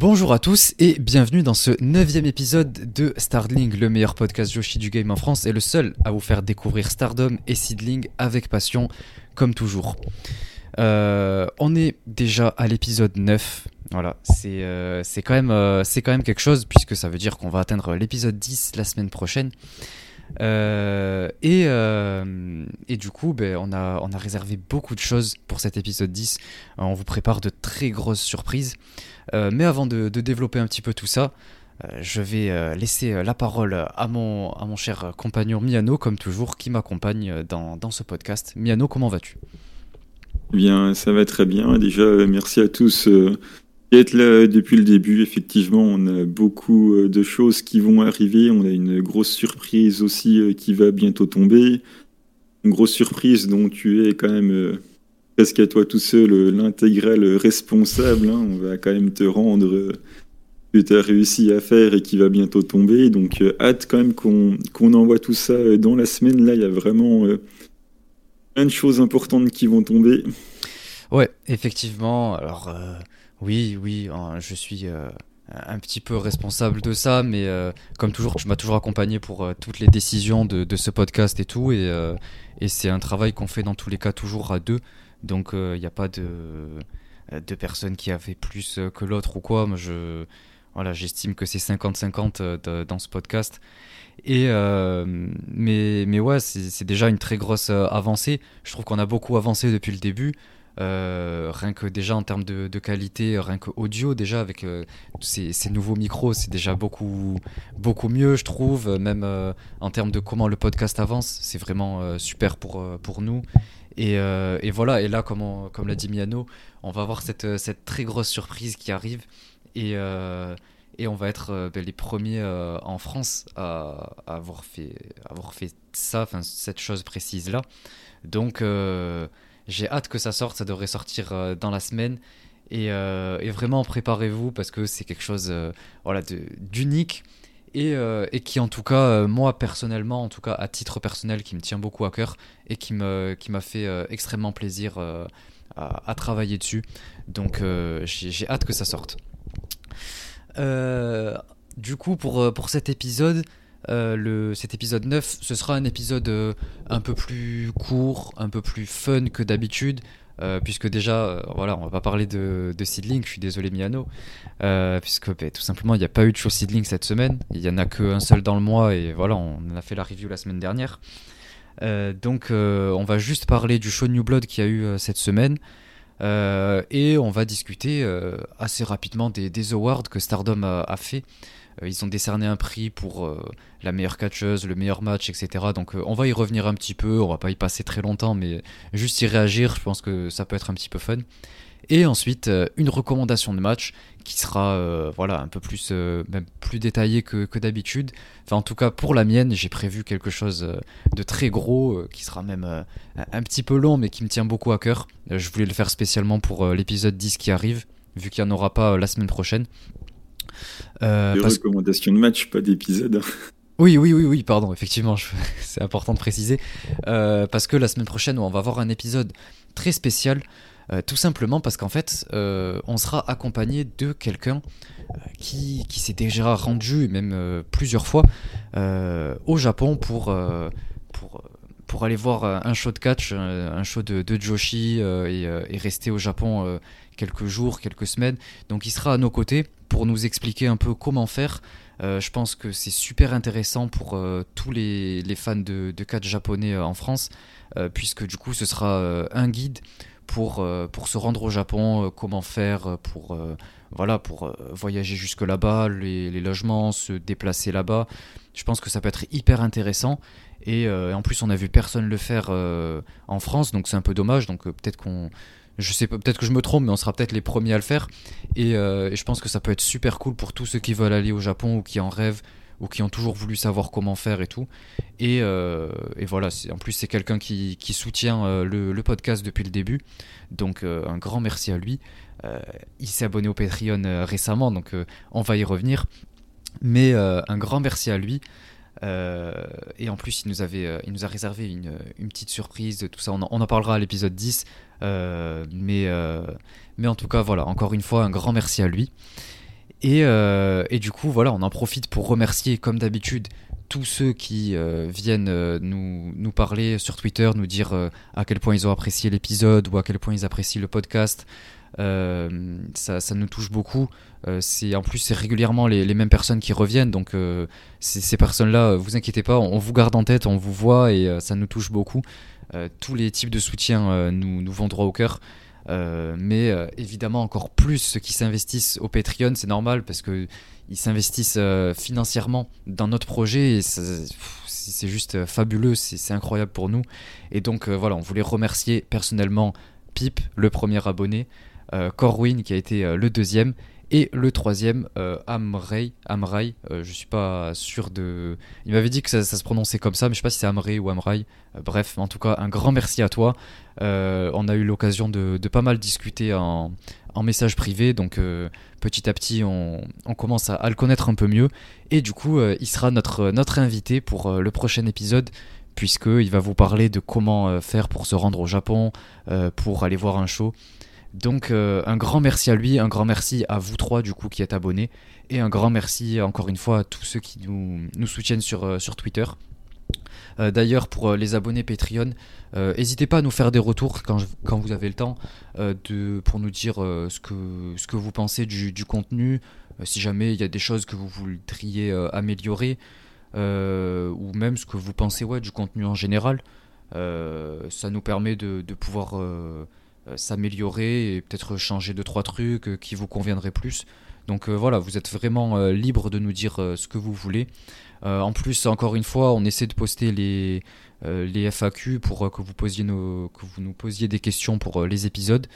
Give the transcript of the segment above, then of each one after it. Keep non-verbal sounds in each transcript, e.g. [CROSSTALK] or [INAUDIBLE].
Bonjour à tous et bienvenue dans ce neuvième épisode de Starling, le meilleur podcast Yoshi du game en France et le seul à vous faire découvrir Stardom et Seedling avec passion, comme toujours. Euh, on est déjà à l'épisode 9. Voilà, c'est euh, c'est quand, même, euh, quand même quelque chose puisque ça veut dire qu'on va atteindre l'épisode 10 la semaine prochaine. Et, du coup, ben, on, a, réservé beaucoup de choses pour cet épisode 10. Euh, on vous prépare de très grosses surprises. Mais avant de, développer un petit peu tout ça, je vais laisser la parole à mon, cher compagnon Miano, comme toujours, qui m'accompagne dans, ce podcast. Miano, comment vas-tu? Bien, ça va très bien. Déjà, merci à tous être là depuis le début. Effectivement, on a beaucoup euh, de choses qui vont arriver. On a une grosse surprise aussi euh, qui va bientôt tomber. Une grosse surprise dont tu es quand même euh, presque à toi tout seul l'intégral responsable. Hein. On va quand même te rendre ce que tu as réussi à faire et qui va bientôt tomber. Donc, hâte quand même qu'on envoie tout ça dans la semaine. Là, il y a vraiment plein de choses importantes qui vont tomber. Ouais, effectivement. Alors. Oui, oui, hein, je suis euh, un petit peu responsable de ça, mais euh, comme toujours, tu m'as toujours accompagné pour euh, toutes les décisions de, ce podcast et tout, et, c'est un travail qu'on fait dans tous les cas toujours à deux, donc il n'y a pas de, de personne qui a fait plus que l'autre ou quoi. Moi, je, voilà, j'estime que c'est 50-50 dans ce podcast. Et mais, mais ouais, c'est déjà une très grosse avancée. Je trouve qu'on a beaucoup avancé depuis le début. Euh, rien que déjà en termes de, qualité, rien que audio, déjà avec euh, ces, nouveaux micros, c'est déjà beaucoup, beaucoup mieux, je trouve. Même euh, en termes de comment le podcast avance, c'est vraiment super pour, pour nous. Et, et, voilà, et là, comme, l'a dit Miano, on va avoir cette, cette très grosse surprise qui arrive. Et, et on va être ben, les premiers en France à, avoir, fait, ça, cette chose précise-là. Donc. J'ai hâte que ça sorte, ça devrait sortir euh, dans la semaine. Euh, et, vraiment préparez-vous parce que c'est quelque chose euh, d'unique et, et, qui en tout cas moi personnellement en tout cas à titre personnel qui me tient beaucoup à cœur et qui m'a fait extrêmement plaisir à, travailler dessus donc j'ai hâte que ça sorte du coup pour, cet épisode euh, cet épisode 9, ce sera un épisode euh, un peu plus court, un peu plus fun que d'habitude. Euh, puisque déjà, voilà, on va pas parler de, de Seedling, je suis désolé Miano, puisque bah, tout simplement il n'y a pas eu de show Seedling cette semaine, il y en a qu'un seul dans le mois et voilà, on a fait la review la semaine dernière. donc on va juste parler du show New Blood qui a eu cette semaine. et on va discuter assez rapidement des, des, awards que Stardom a, a fait. Euh, ils ont décerné un prix pour euh, la meilleure catcheuse, le meilleur match, etc. Donc euh, on va y revenir un petit peu, on va pas y passer très longtemps, mais juste y réagir, je pense que ça peut être un petit peu fun. Et ensuite, une recommandation de match qui sera voilà, un peu plus, détaillée que, que d'habitude. Enfin, en tout cas, pour la mienne, j'ai prévu quelque chose de très gros, qui sera même un petit peu long, mais qui me tient beaucoup à cœur. je voulais le faire spécialement pour l'épisode 10 qui arrive, vu qu'il n'y en aura pas la semaine prochaine. Euh, Des recommandations de match, pas d'épisode. Oui, oui, oui, oui, pardon, effectivement, [LAUGHS] c'est important de préciser. Euh, parce que la semaine prochaine, on va avoir un épisode très spécial, euh, tout simplement parce qu'en fait, on sera accompagné de quelqu'un qui, qui s'est déjà rendu, même plusieurs fois, au Japon pour, pour, pour aller voir un show de catch, un show de, de Joshi, et, et, rester au Japon quelques jours, quelques semaines. Donc il sera à nos côtés pour nous expliquer un peu comment faire. Euh, je pense que c'est super intéressant pour euh, tous les, fans de, de catch japonais euh, en France, puisque du coup ce sera un guide pour, pour se rendre au Japon, comment faire pour, voilà, pour voyager jusque là-bas, les, les, logements, se déplacer là-bas. Je pense que ça peut être hyper intéressant. Et, en plus, on a vu personne le faire en France, donc c'est un peu dommage. Donc peut-être qu'on je sais peut-être que je me trompe, mais on sera peut-être les premiers à le faire. Euh, et, je pense que ça peut être super cool pour tous ceux qui veulent aller au Japon ou qui en rêvent ou qui ont toujours voulu savoir comment faire et tout. Et, euh, voilà, en plus c'est quelqu'un qui, soutient euh, le, podcast depuis le début. Donc un grand merci à lui. il s'est abonné au Patreon récemment, donc on va y revenir. Mais un grand merci à lui. et en plus, il nous, avait, il nous a réservé une, une petite surprise, tout ça. On en, on en parlera à l'épisode 10. Euh, mais, euh, mais en tout cas, voilà, encore une fois, un grand merci à lui. Et, et, du coup, voilà, on en profite pour remercier, comme d'habitude, tous ceux qui viennent nous, parler sur Twitter, nous dire à quel point ils ont apprécié l'épisode ou à quel point ils apprécient le podcast. ça, ça, nous touche beaucoup. en plus c'est régulièrement les, mêmes personnes qui reviennent, donc ces personnes-là, vous inquiétez pas, on, vous garde en tête, on vous voit et ça nous touche beaucoup. Tous les types de soutien nous, nous vont droit au cœur. Euh, mais euh, évidemment encore plus ceux qui s'investissent au Patreon, c'est normal parce que ils s'investissent euh, financièrement dans notre projet et c'est juste fabuleux, c'est incroyable pour nous. Et donc voilà, on voulait remercier personnellement Pip, le premier abonné, Corwin qui a été le deuxième et le troisième, euh, Amrei, Amrai, euh, je suis pas sûr de. Il m'avait dit que ça, se prononçait comme ça, mais je sais pas si c'est Amrei ou Amrai. Euh, bref, en tout cas, un grand merci à toi. Euh, on a eu l'occasion de, pas mal discuter en, message privé, donc petit à petit, on, commence à, le connaître un peu mieux. Et du coup, il sera notre, notre invité pour le prochain épisode puisqu'il va vous parler de comment faire pour se rendre au Japon, pour aller voir un show. Donc euh, un grand merci à lui, un grand merci à vous trois du coup qui êtes abonnés, et un grand merci encore une fois à tous ceux qui nous, soutiennent sur, euh, Twitter. Euh, d'ailleurs, pour les abonnés Patreon, n'hésitez pas à nous faire des retours quand, vous avez le temps, pour nous dire ce, que, vous pensez du, contenu, si jamais il y a des choses que vous voudriez améliorer, ou même ce que vous pensez du contenu en général. ça nous permet de, pouvoir s'améliorer et peut-être changer deux trois trucs euh, qui vous conviendraient plus. Donc euh, voilà, vous êtes vraiment libre de nous dire ce que vous voulez. en plus, encore une fois, on essaie de poster les, les FAQ pour que, vous posiez nos, que vous nous posiez des questions pour les épisodes.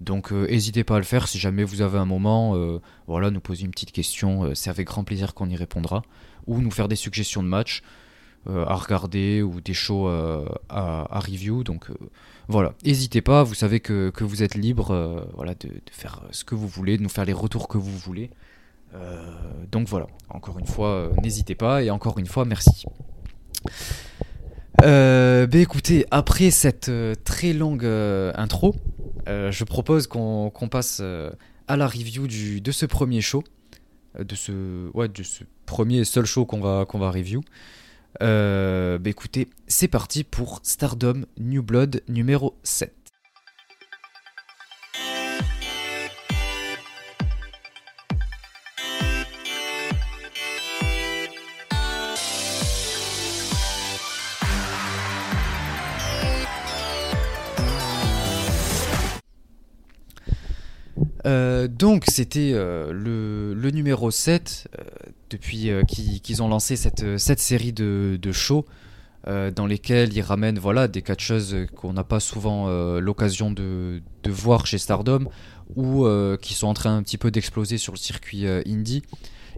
Donc n'hésitez pas à le faire si jamais vous avez un moment, voilà, nous poser une petite question, c'est avec grand plaisir qu'on y répondra. Ou nous faire des suggestions de matchs à regarder ou des shows à, à, review. Donc voilà, n'hésitez pas, vous savez que, vous êtes libre euh, voilà, de, faire ce que vous voulez, de nous faire les retours que vous voulez. Euh, donc voilà, encore une fois, euh, n'hésitez pas et encore une fois, merci. bah écoutez, après cette très longue intro, je propose qu'on passe à la review du, de ce premier show, de ce, ouais, de ce premier et seul show qu'on va, qu'on va review. Euh, bah écoutez, c'est parti pour Stardom New Blood numéro 7. Euh, donc c'était euh, le, numéro 7 euh, depuis qu'ils ont lancé cette, cette série de, shows dans lesquels ils ramènent voilà, des catcheuses qu'on n'a pas souvent l'occasion de, voir chez Stardom ou qui sont en train un petit peu d'exploser sur le circuit indie.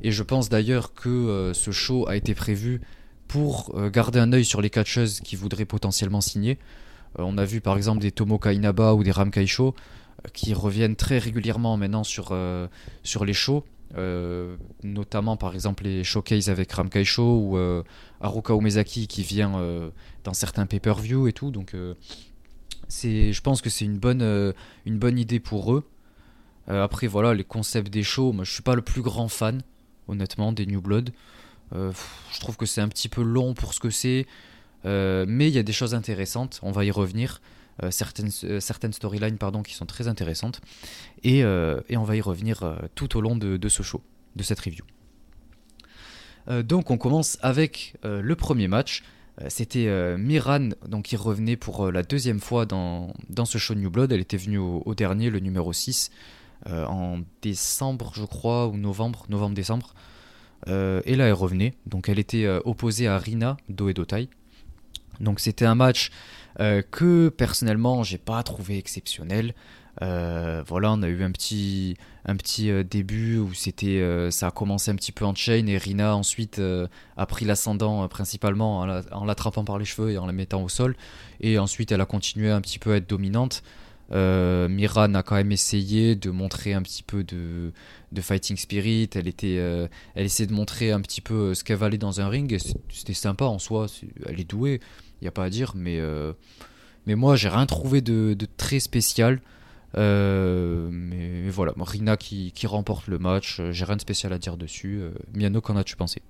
Et je pense d'ailleurs que ce show a été prévu pour garder un œil sur les catcheuses qui voudraient potentiellement signer. on a vu par exemple des Tomoka Inaba ou des Ramkai Show qui reviennent très régulièrement maintenant sur, euh, sur les shows. Euh, notamment par exemple les showcases avec Ramkai Show ou euh, Haruka Umezaki qui vient dans certains pay-per-view et tout. Donc c'est, je pense que c'est une bonne, une bonne idée pour eux. après voilà, les concepts des shows, moi je suis pas le plus grand fan, honnêtement, des New Blood. je trouve que c'est un petit peu long pour ce que c'est, mais il y a des choses intéressantes, on va y revenir. Euh, certaines, euh, certaines storylines pardon, qui sont très intéressantes. Et, euh, et on va y revenir tout au long de, de, ce show, de cette review. donc on commence avec le premier match. C'était Miran donc, qui revenait pour la deuxième fois dans, dans, ce show New Blood. Elle était venue au, dernier, le numéro 6, en décembre, je crois, ou novembre, novembre-décembre. et là, elle revenait. Donc, elle était opposée à Rina Do Dotai. Donc, c'était un match euh, que personnellement j'ai pas trouvé exceptionnel. Euh, voilà, on a eu un petit, un petit euh, début où c'était, ça a commencé un petit peu en chain et Rina ensuite a pris l'ascendant principalement en l'attrapant par les cheveux et en la mettant au sol. Et ensuite elle a continué un petit peu à être dominante. Miran a quand même essayé de montrer un petit peu de, de fighting spirit. Elle était, elle essayait de montrer un petit peu ce qu'elle valait dans un ring. C'était sympa en soi. Elle est douée il n'y a pas à dire, mais, euh, mais moi j'ai rien trouvé de, très spécial. mais, voilà, Rina qui, remporte le match, j'ai rien de spécial à dire dessus. Miano, qu'en as-tu pensé?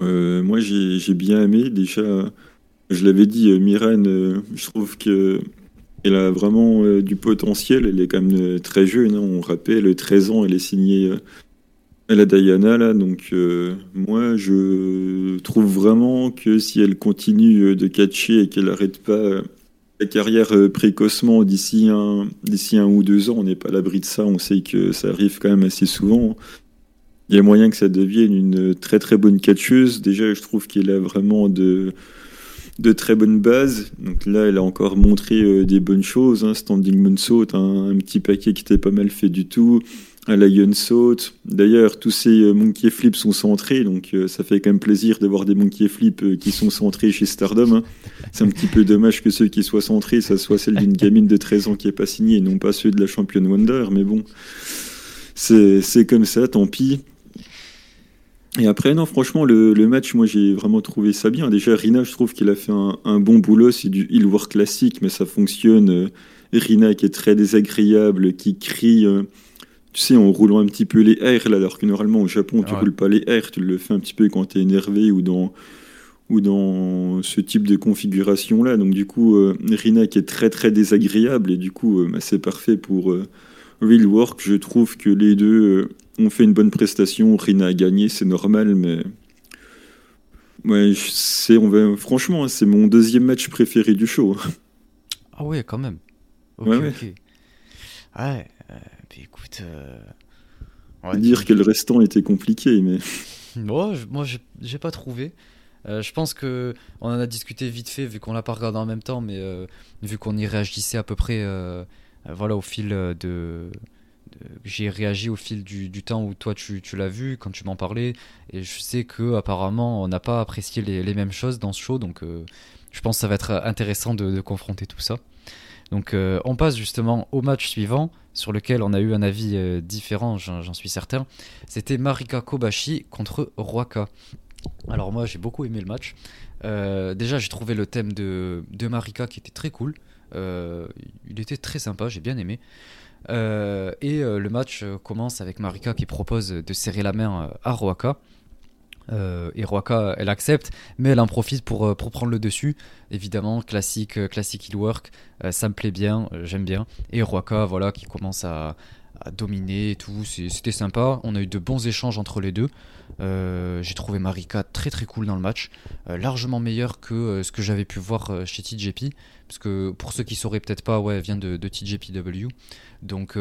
Moi j'ai bien aimé, déjà, je l'avais dit, Miran, je trouve que elle a vraiment du potentiel, elle est quand même très jeune, hein. on rappelle, 13 ans, elle est signée elle a Diana là, donc euh, moi je trouve vraiment que si elle continue euh, de catcher et qu'elle n'arrête pas euh, sa carrière précocement d'ici un, d'ici un ou deux ans, on n'est pas à l'abri de ça, on sait que ça arrive quand même assez souvent. Il y a moyen que ça devienne une très très bonne catcheuse. Déjà, je trouve qu'elle a vraiment de, de très bonnes bases. Donc là, elle a encore montré des bonnes choses. Hein. Standing moonsault, un, un petit paquet qui était pas mal fait du tout à la saute. D'ailleurs, tous ces euh, monkey flips sont centrés, donc euh, ça fait quand même plaisir de voir des monkey flips euh, qui sont centrés chez Stardom. Hein. C'est un petit peu dommage que ceux qui soient centrés, ça soit celle d'une gamine de 13 ans qui est pas signée, et non pas ceux de la championne Wonder, mais bon, c'est comme ça, tant pis. Et après, non, franchement, le, match, moi, j'ai vraiment trouvé ça bien. Déjà, Rina, je trouve qu'il a fait un, bon boulot. C'est du heel war classique, mais ça fonctionne. Rina qui est très désagréable, qui crie tu sais, en roulant un petit peu les airs, là, alors que normalement au Japon, tu ne roules pas les airs, tu le fais un petit peu quand tu es énervé ou dans, ou dans ce type de configuration-là. Donc, du coup, euh, Rina qui est très très désagréable, et du coup, euh, bah, c'est parfait pour euh, Real Work. Je trouve que les deux ont fait une bonne prestation. Rina a gagné, c'est normal, mais. Ouais, c'est, on va, franchement, c'est mon deuxième match préféré du show. Ah ouais, quand même. ouais, ouais. ouais écoute. On va dire que le restant était compliqué, mais. [LAUGHS] moi, j'ai pas trouvé. Euh, je pense que on en a discuté vite fait vu qu'on l'a pas regardé en même temps, mais euh, vu qu'on y réagissait à peu près, euh, voilà, au fil de, j'ai réagi au fil du, temps où toi tu, tu l'as vu quand tu m'en parlais, et je sais que apparemment on n'a pas apprécié les, les, mêmes choses dans ce show, donc je pense que ça va être intéressant de, de confronter tout ça. Donc on passe justement au match suivant sur lequel on a eu un avis euh, différent, j'en suis certain. C'était Marika Kobashi contre Roaka. Alors moi j'ai beaucoup aimé le match. Euh, déjà j'ai trouvé le thème de, Marika qui était très cool. Euh, il était très sympa, j'ai bien aimé. et le match commence avec Marika qui propose de serrer la main à Roaka. Euh, et Roaka, elle accepte, mais elle en profite pour, euh, pour prendre le dessus. Évidemment, classique, euh, classique il work, ça me plaît bien, j'aime bien. Et Roaka, voilà, qui commence à, dominer et tout, c'était sympa. On a eu de bons échanges entre les deux. J'ai trouvé Marika très très cool dans le match, largement meilleur que ce que j'avais pu voir chez TJP, parce que pour ceux qui sauraient peut-être pas, ouais, elle vient de, de TJPW. Donc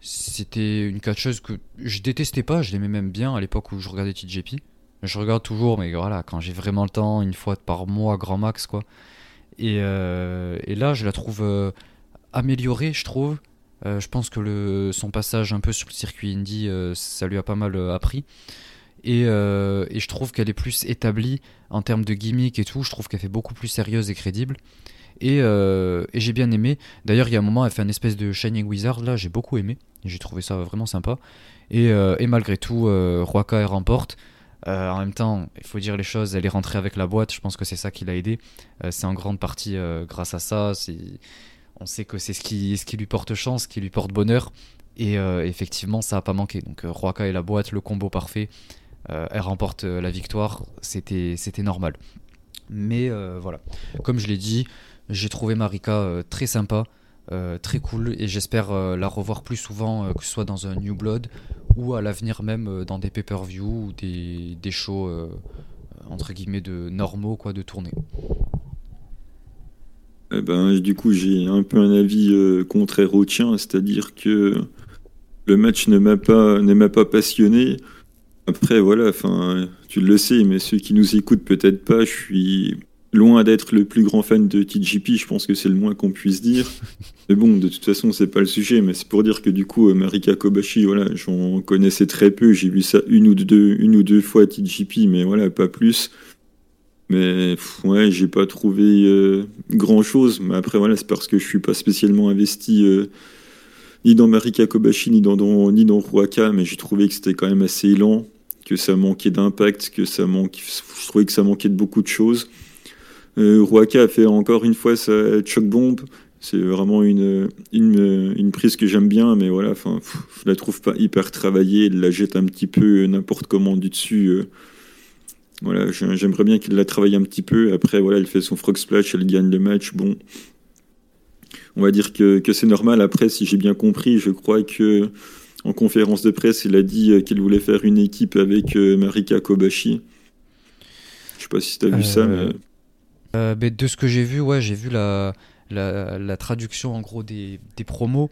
c'était une catcheuse que je détestais pas, je l'aimais même bien à l'époque où je regardais TJP. Je regarde toujours, mais voilà, quand j'ai vraiment le temps, une fois par mois, grand max, quoi. Et, euh, là, je la trouve euh, améliorée, je trouve. Euh, je pense que son passage un peu sur le circuit indie, ça lui a pas mal appris. Et, et, je trouve qu'elle est plus établie en termes de gimmick et tout. Je trouve qu'elle fait beaucoup plus sérieuse et crédible. Euh, et, j'ai bien aimé. D'ailleurs, il y a un moment, elle fait un espèce de Shining Wizard, là, j'ai beaucoup aimé. J'ai trouvé ça vraiment sympa. Et, euh, malgré tout, euh, elle remporte. en même temps, il faut dire les choses, elle est rentrée avec la boîte, je pense que c'est ça qui l'a aidé. c'est en grande partie grâce à ça. On sait que c'est ce qui, lui porte chance, ce qui lui porte bonheur. Et effectivement, ça n'a pas manqué. Donc, Roaka et la boîte, le combo parfait. elle remporte la victoire, c'était normal. Mais voilà, comme je l'ai dit, j'ai trouvé Marika euh, très sympa, euh, très cool, et j'espère euh, la revoir plus souvent, que ce soit dans un New Blood ou à l'avenir même dans des pay-per-view ou des, des shows entre guillemets de normaux quoi de tournée. Eh ben, du coup, j'ai un peu un avis contraire au tien, c'est-à-dire que le match ne m'a pas, ne m'a pas passionné. Après, voilà, tu le sais, mais ceux qui nous écoutent peut-être pas, je suis loin d'être le plus grand fan de TGP, je pense que c'est le moins qu'on puisse dire. [LAUGHS] Mais bon, de toute façon, c'est pas le sujet, mais c'est pour dire que du coup, euh, Marika Kobashi, voilà, j'en connaissais très peu. J'ai vu ça une ou deux, une ou deux fois à TGP, mais voilà, pas plus. Mais ouais, j'ai pas trouvé euh, grand chose. Mais après, voilà, c'est parce que je suis pas spécialement investi euh, ni dans Marika Kobashi, ni dans, ni dans Ruaka, mais j'ai trouvé que c'était quand même assez lent, que ça manquait d'impact, que ça manquait, je trouvais que ça manquait de beaucoup de choses. Euh, Ruaka a fait encore une fois sa choc bombe. C'est vraiment une, une, une, prise que j'aime bien, mais voilà, enfin, je la trouve pas hyper travaillée. Elle la jette un petit peu n'importe comment du dessus. Voilà, j'aimerais bien qu'il la travaille un petit peu. Après, voilà, elle fait son frog splash, elle gagne le match. Bon, on va dire que, que c'est normal. Après, si j'ai bien compris, je crois que en conférence de presse, il a dit qu'il voulait faire une équipe avec Marika Kobashi. Je sais pas si tu as vu ça, mais... Euh, de ce que j'ai vu, ouais, j'ai vu la, la, la, traduction en gros des, des promos.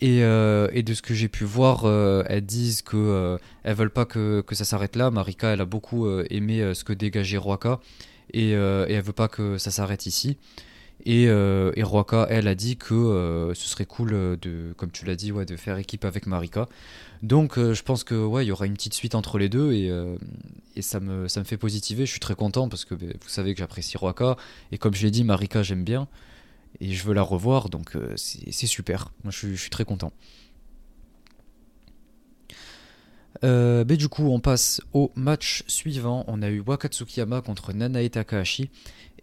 Et, euh, et, de ce que j'ai pu voir, euh, elles disent que euh, elles veulent pas que, que ça s'arrête là. Marika, elle a beaucoup aimé ce que dégageait Roaka et, et, elle veut pas que ça s'arrête ici. Et, et Roaka, elle a dit que ce serait cool de, comme tu l'as dit, ouais, de faire équipe avec Marika. Donc je pense que ouais, y aura une petite suite entre les deux et, et ça me fait positiver. Je suis très content parce que ben, vous savez que j'apprécie Roaka et comme je l'ai dit, Marika j'aime bien et je veux la revoir, donc euh, c'est super. Moi, je, suis très content. Euh, mais du coup, on passe au match suivant. On a eu Wakatsukiyama contre Nanae Takahashi.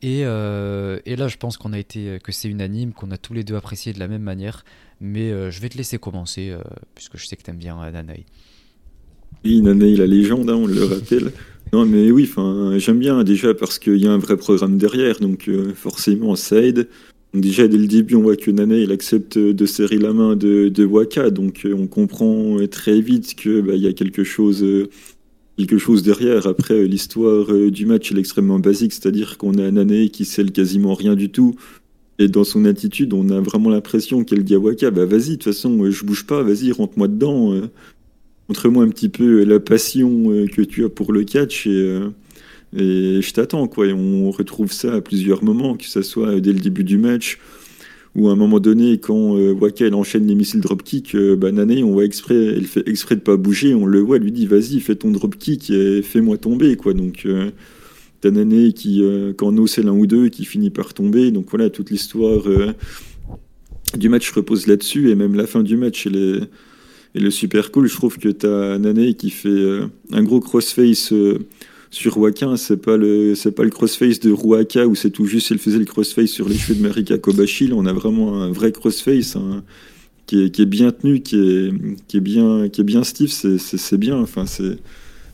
Et, euh, et là, je pense qu'on a été, que c'est unanime, qu'on a tous les deux apprécié de la même manière. Mais je vais te laisser commencer, puisque je sais que tu aimes bien Nanae. Oui, Nanae, la légende, hein, on le rappelle. Non, mais oui, j'aime bien déjà parce qu'il y a un vrai programme derrière, donc forcément ça aide. Déjà, dès le début, on voit que Nana, il accepte de serrer la main de, Waka, donc euh, on comprend très vite qu'il bah, y a quelque chose, euh, quelque chose derrière. Après, l'histoire euh, du match est extrêmement basique, c'est-à-dire qu'on a Nana qui scelle quasiment rien du tout. Et dans son attitude, on a vraiment l'impression qu'elle dit à Waka, bah vas-y, de toute façon, je bouge pas, vas-y, rentre-moi dedans. Montre-moi un petit peu la passion que tu as pour le catch et et je t'attends, quoi. Et on retrouve ça à plusieurs moments, que ce soit dès le début du match, ou à un moment donné, quand euh, Waka elle enchaîne les missiles dropkick, euh, bah, Nane, on voit exprès, elle fait exprès de pas bouger, on le voit, elle lui dit vas-y, fais ton dropkick et fais-moi tomber, quoi. Donc, euh, t'as Nane qui, euh, quand No c'est l'un ou deux, qui finit par tomber. Donc voilà, toute l'histoire du match repose là-dessus, et même la fin du match, elle est, elle super cool. Je trouve que t'as Nane qui fait un gros crossface sur Waka, c'est pas le c'est pas le crossface de Ruaka où c'est tout juste il faisait le crossface sur les cheveux de Marika Kobashi. On a vraiment un vrai crossface hein, qui, est, bien tenu, qui est, qui est bien qui est bien stiff, c'est bien. Enfin, c'est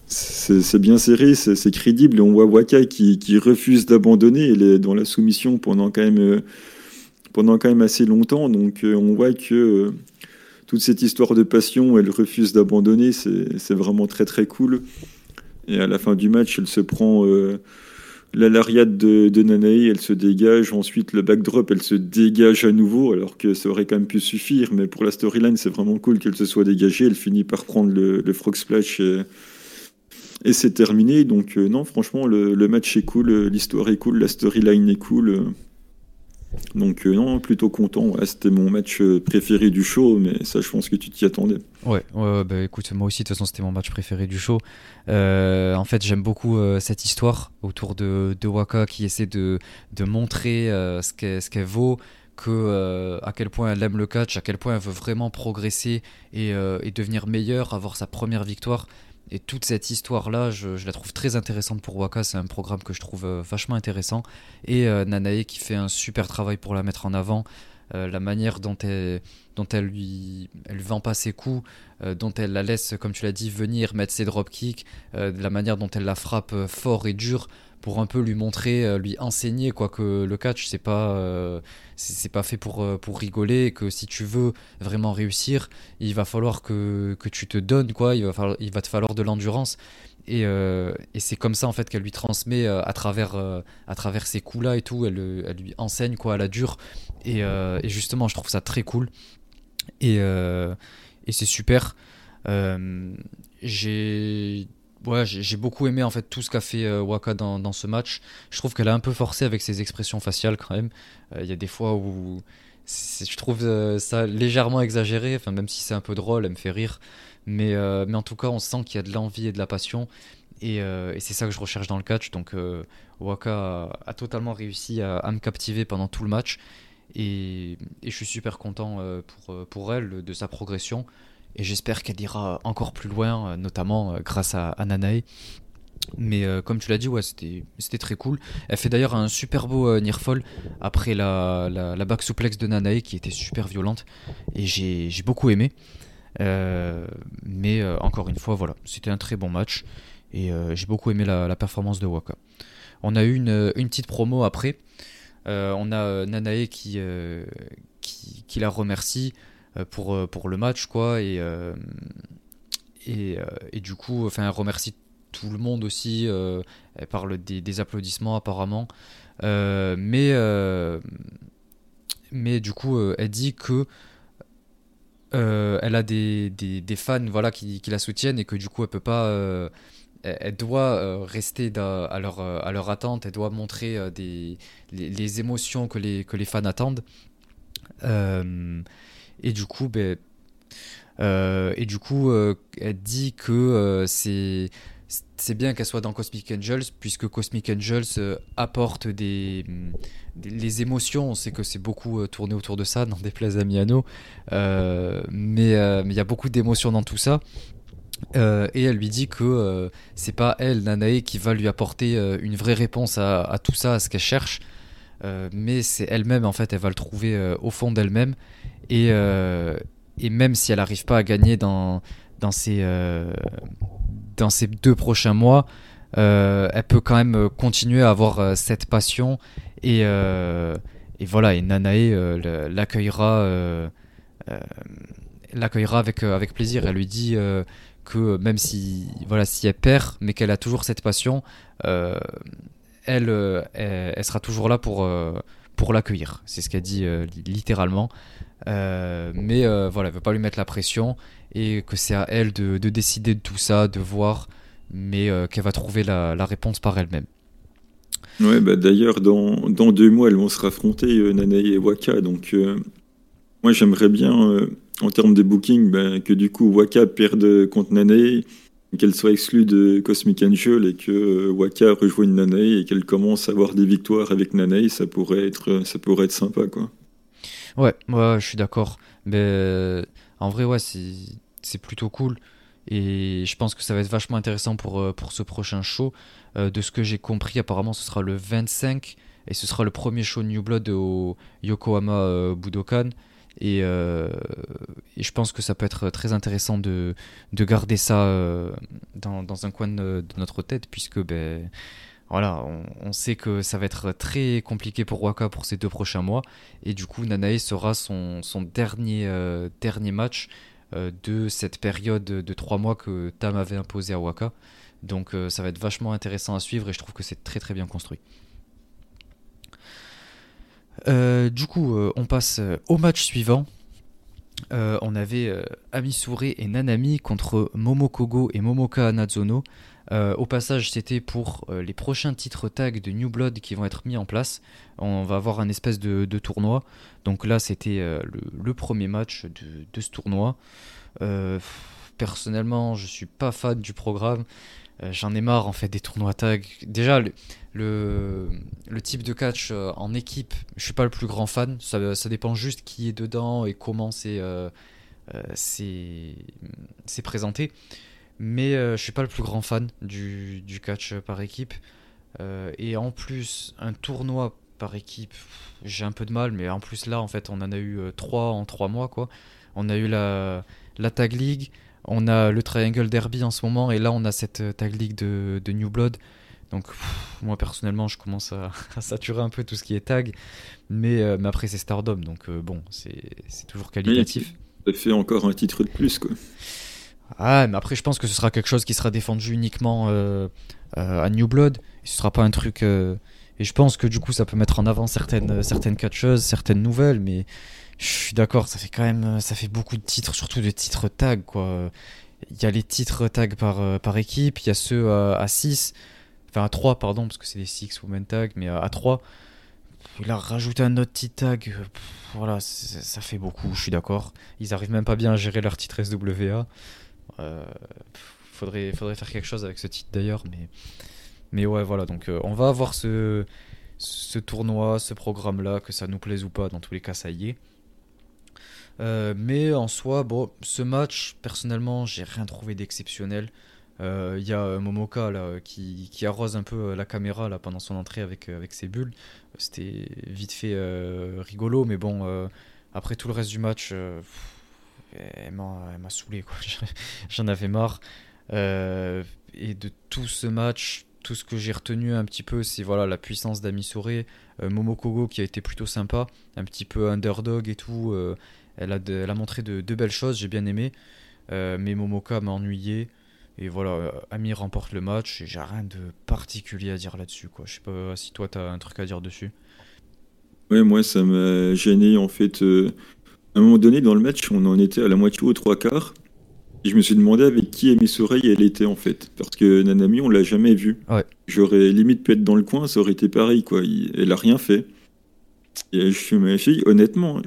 c'est bien serré, c'est crédible. Et on voit Waka qui, qui refuse d'abandonner. Elle est dans la soumission pendant quand même euh, pendant quand même assez longtemps. Donc euh, on voit que euh, toute cette histoire de passion, elle refuse d'abandonner. C'est vraiment très très cool. Et à la fin du match, elle se prend euh, la lariade de, de Nanae, elle se dégage. Ensuite, le backdrop, elle se dégage à nouveau, alors que ça aurait quand même pu suffire. Mais pour la storyline, c'est vraiment cool qu'elle se soit dégagée. Elle finit par prendre le, le frog splash et, c'est terminé. Donc, euh, non, franchement, le, match est cool, l'histoire est cool, la storyline est cool. Donc euh, non, plutôt content. C'était mon match euh, préféré du show, mais ça, je pense que tu t'y attendais. Ouais, ouais, bah écoute, moi aussi, de toute façon, c'était mon match préféré du show. Euh, en fait, j'aime beaucoup cette histoire autour de, de, Waka qui essaie de, de montrer ce qu'elle vaut, que à quel point elle aime le catch, à quel point elle veut vraiment progresser et, et devenir meilleure, avoir sa première victoire. Et toute cette histoire-là, je, je, la trouve très intéressante pour Waka. C'est un programme que je trouve euh, vachement intéressant. Et euh, Nanae qui fait un super travail pour la mettre en avant. Euh, la manière dont elle, dont elle lui elle vend pas ses coups, dont elle la laisse, comme tu l'as dit, venir mettre ses dropkicks, euh, la manière dont elle la frappe fort et dur pour un peu lui montrer, lui enseigner quoi que le catch c'est pas c'est pas fait pour pour rigoler, que si tu veux vraiment réussir, il va falloir que, que tu te donnes quoi, il va falloir, il va te falloir de l'endurance. Et, euh, et c'est comme ça en fait qu'elle lui transmet euh, à travers euh, à travers ces coups là et tout. Elle, elle, lui enseigne quoi à la dure. Et, et, justement je trouve ça très cool. Et, et c'est super. J'ai ouais, j'ai beaucoup aimé en fait tout ce qu'a fait Waka dans, ce match je trouve qu'elle a un peu forcé avec ses expressions faciales quand même il y a des fois où je trouve ça légèrement exagéré enfin même si c'est un peu drôle elle me fait rire mais, euh, mais en tout cas, on sent qu'il y a de l'envie et de la passion. Et, euh, c'est ça que je recherche dans le catch. Donc euh, Waka a, totalement réussi à, me captiver pendant tout le match. Et, et je suis super content euh, pour, pour elle de sa progression. Et j'espère qu'elle ira encore plus loin, notamment grâce à, Nanae. Mais comme tu l'as dit, ouais, c'était très cool. Elle fait d'ailleurs un super beau nearfall après la, la, la back suplex de Nanae qui était super violente. Et j'ai beaucoup aimé. mais encore une fois, voilà, c'était un très bon match. Et j'ai beaucoup aimé la, performance de Waka. On a eu une, petite promo après. on a Nanae qui, la remercie euh, pour, euh, pour le match, quoi. Et, euh, et, et, du coup, enfin, remercie tout le monde aussi. elle parle des, applaudissements apparemment. mais, mais du coup, elle dit que elle a des, des, des, fans voilà, qui, qui, la soutiennent et que du coup, elle peut pas elle doit rester à leur, à leur attente, elle doit montrer des, les, les, émotions que les, que les fans attendent. Euh, et du coup, ben, euh, et du coup, euh, elle dit que c'est c'est bien qu'elle soit dans Cosmic Angels puisque Cosmic Angels apporte des, les émotions. On sait que c'est beaucoup tourné autour de ça, dans des places à Miano, mais il y a beaucoup d'émotions dans tout ça. et elle lui dit que c'est pas elle, Nanae, qui va lui apporter une vraie réponse à, à tout ça, à ce qu'elle cherche, euh, mais c'est elle-même en fait, elle va le trouver euh, au fond d'elle-même et, euh, et même si elle n'arrive pas à gagner dans, dans, ces, dans ces deux prochains mois, elle peut quand même continuer à avoir cette passion et, et voilà et Nanae l'accueillera l'accueillera avec, avec plaisir. Elle lui dit que même si voilà si elle perd, mais qu'elle a toujours cette passion, euh, elle, elle, sera toujours là pour, euh, pour l'accueillir. C'est ce qu'elle dit euh, mais voilà, elle veut pas lui mettre la pression et que c'est à elle de, de, décider de tout ça, de voir, mais qu'elle va trouver la, réponse par elle-même. Ouais, bah d'ailleurs, dans, dans, deux mois, elles vont se raffronter, Nanae et Waka. Donc, moi, j'aimerais bien, en termes de booking, bah, que du coup, Waka perde contre Nanae qu'elle soit exclue de Cosmic Angel et que euh, Waka rejoigne Nanae et qu'elle commence à avoir des victoires avec Nanae, ça pourrait être, ça pourrait être sympa, quoi. Ouais, je suis d'accord. Euh, en vrai, c'est plutôt cool. Et je pense que ça va être vachement intéressant pour, euh, ce prochain show. de ce que j'ai compris, apparemment, ce sera le 25 et ce sera le premier show New Blood au Yokohama Budokan. Euh, et, je pense que ça peut être très intéressant de, de garder ça euh, dans, dans, un coin de, notre tête, puisque ben, voilà, on, sait que ça va être très compliqué pour Waka pour ces deux prochains mois. Et du coup, Nanae sera son, euh, dernier match de cette période de trois mois que Tam avait imposé à Waka. Donc ça va être vachement intéressant à suivre et je trouve que c'est très très bien construit. Euh, du coup, euh, on passe euh, au match suivant. on avait Amisure et Nanami contre Momokogo et Momoka Anazono. Au passage, c'était pour les prochains titres tag de New Blood qui vont être mis en place. On va avoir un espèce de, tournoi. Donc là, c'était le, premier match de, ce tournoi. personnellement, je suis pas fan du programme. Euh, j'en ai marre en fait des tournois tag. Déjà, le, type de catch euh, en équipe, je suis pas le plus grand fan. Ça, ça dépend juste qui est dedans et comment euh, c'est présenté. Mais je suis pas le plus grand fan du, du catch par équipe. et en plus, un tournoi par équipe, j'ai un peu de mal. Mais en plus, là, en fait, on en a eu trois en trois mois. quoi. On a eu la, la Tag League. On a le Triangle Derby en ce moment et là on a cette euh, tag league de, New Blood. Donc moi personnellement je commence [LAUGHS] à, saturer un peu tout ce qui est tag. Mais, euh, mais après c'est Stardom donc euh, bon c'est toujours qualitatif. ça fait encore un titre de plus quoi. Ah mais après je pense que ce sera quelque chose qui sera défendu uniquement à New Blood. Et ce sera pas un truc... et je pense que du coup ça peut mettre en avant certaines, certaines catcheuses, certaines nouvelles mais je suis d'accord, ça fait quand même ça fait beaucoup de titres, surtout de titres tag quoi. Il y a les titres tag par, euh, par équipe, il y a ceux à, 6, enfin à 3 pardon, parce que c'est les 6 women tag, mais à, 3. Il a rajouté un autre titre tag, voilà, ça fait beaucoup, je suis d'accord. Ils arrivent même pas bien à gérer leur titre SWA. Euh, faudrait, faudrait faire quelque chose avec ce titre d'ailleurs, mais, mais ouais, voilà, donc euh, on va avoir ce, ce tournoi, ce programme-là, que ça nous plaise ou pas, dans tous les cas, ça y est. Euh, mais en soi, bon, ce match, personnellement, j'ai rien trouvé d'exceptionnel. Il y a Momoka là, qui, qui, arrose un peu la caméra là, pendant son entrée avec, avec ses bulles. C'était vite fait rigolo, mais bon, après tout le reste du match, elle m'a saoulé. [LAUGHS] J'en avais marre. et de tout ce match, tout ce que j'ai retenu un petit peu, c'est voilà la puissance d'Amisore, euh, Momokogo qui a été plutôt sympa, un petit peu underdog et tout. Euh, elle, a elle, a montré de, belles choses, j'ai bien aimé. Euh, mais Momoka m'a ennuyé. Et voilà, Ami remporte le match et j'ai rien de particulier à dire là-dessus. Quoi. Je sais pas si toi tu as un truc à dire dessus. Ouais, moi ça m'a gêné en fait. À un moment donné dans le match, on en était à la moitié aux trois quarts je me suis demandé avec qui Amy Soreille elle était en fait. Parce que Nanami, on l'a jamais vue. J'aurais limite pu être dans le coin, ça aurait été pareil quoi. Elle a rien fait. Et je me suis dit, honnêtement,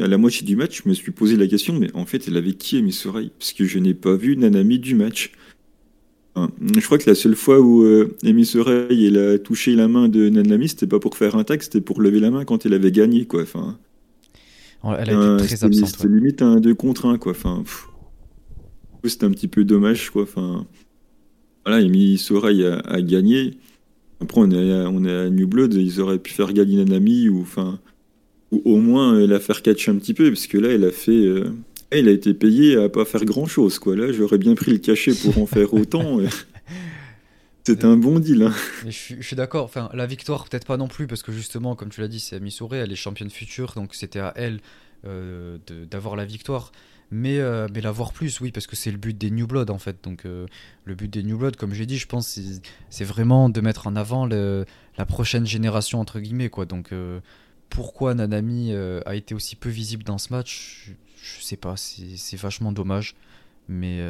à la moitié du match, je me suis posé la question, mais en fait, elle avait qui Amy Soreille Parce que je n'ai pas vu Nanami du match. je crois que la seule fois où euh, Amy elle a touché la main de Nanami, c'était pas pour faire un tag, c'était pour lever la main quand elle avait gagné quoi. Enfin, elle a été très absente. C'était limite un 2 contre 1 quoi. Enfin, c'était un petit peu dommage, quoi. Enfin, voilà, Emi Sorail a, a, gagné. Après, on est, à, on est à New Blood, ils auraient pu faire gagner Nanami ou, enfin, ou au moins euh, la faire catch un petit peu, parce que là, elle a fait. Euh, elle a été payée à pas faire grand chose, quoi. Là, j'aurais bien pris le cachet pour en faire autant. [LAUGHS] C'est un bon deal. Hein. je, suis, d'accord. Enfin, la victoire, peut-être pas non plus, parce que justement, comme tu l'as dit, c'est Emi elle est championne future, donc c'était à elle euh, d'avoir la victoire mais, euh, mais l'avoir plus, oui, parce que c'est le but des New Blood en fait. Donc euh, le but des New Blood, comme j'ai dit, je pense, c'est vraiment de mettre en avant la prochaine génération entre guillemets, quoi. Donc euh, pourquoi Nanami a été aussi peu visible dans ce match, je, sais pas, c'est vachement dommage, mais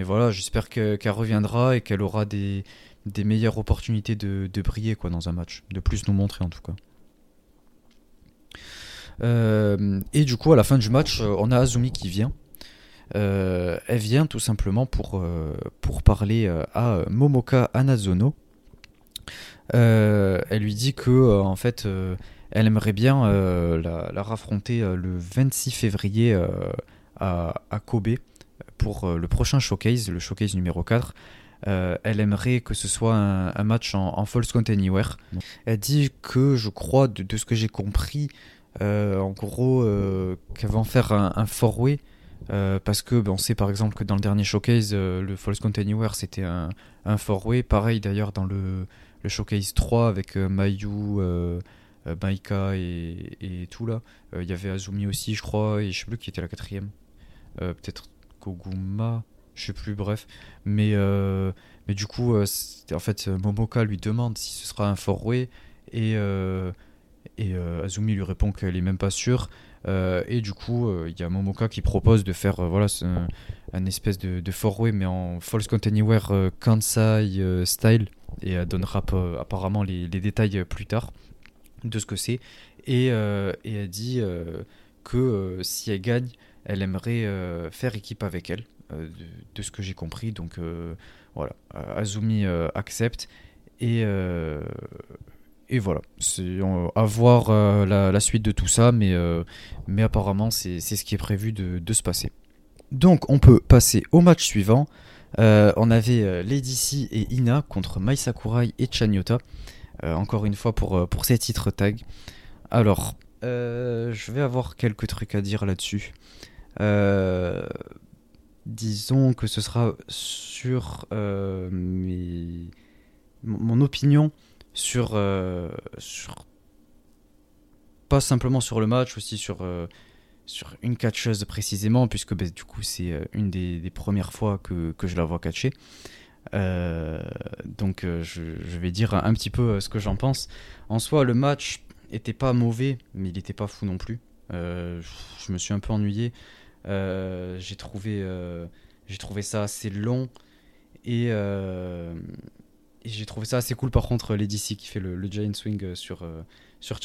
mais voilà, j'espère qu'elle reviendra et qu'elle aura des, meilleures opportunités de, briller quoi dans un match, de plus nous montrer en tout cas. Euh, et du coup, à la fin du match, euh, on a Azumi qui vient. Euh, elle vient tout simplement pour, parler à Momoka Anazono. elle lui dit que en fait, elle aimerait bien la, raffronter le 26 février à, Kobe pour le prochain showcase, le showcase numéro 4. elle aimerait que ce soit un, match en, en False Count Anywhere. Elle dit que, je crois, de, ce que j'ai compris, euh, en gros, euh, qu'elle va en faire un, un four-way. Euh, parce que ben, on sait par exemple que dans le dernier showcase, le False Count Anywhere c'était un, un four-way. Pareil d'ailleurs dans le, le, showcase 3 avec Mayu, Maika et, et, tout là. Il y avait Azumi aussi, je crois, et je sais plus qui était la quatrième. Peut-être Koguma, je sais plus, bref. Mais, mais du coup, en fait, Momoka lui demande si ce sera un four-way. Et, et euh, Azumi lui répond qu'elle est même pas sûre. Euh, et du coup, il euh, y a Momoka qui propose de faire voilà, un, espèce de, de four-way, mais en False Count Anywhere Kansai style. Et elle donnera apparemment les, les, détails plus tard de ce que c'est. Et, et, elle dit que si elle gagne, elle aimerait faire équipe avec elle, de, de, ce que j'ai compris. Donc voilà, Azumi accepte. Et, voilà, c'est à voir euh, la, suite de tout ça, mais, euh, apparemment c'est ce qui est prévu de, se passer. Donc on peut passer au match suivant. Euh, on avait Lady C et Ina contre Mai Sakurai et Chanyota. encore une fois pour, pour ces titres tag. Alors, je vais avoir quelques trucs à dire là-dessus. Disons que ce sera sur mes... mon opinion euh, sur, pas simplement sur le match, aussi sur, euh, sur une catcheuse précisément, puisque bah, du coup c'est euh, une des, premières fois que, que, je la vois catcher. donc je, je, vais dire un, petit peu ce que j'en pense. En soi, le match était pas mauvais, mais il était pas fou non plus. je me suis un peu ennuyé. J'ai trouvé, j'ai trouvé ça assez long et et j'ai trouvé ça assez cool par contre Lady C qui fait le, giant swing euh, sur, euh, sur.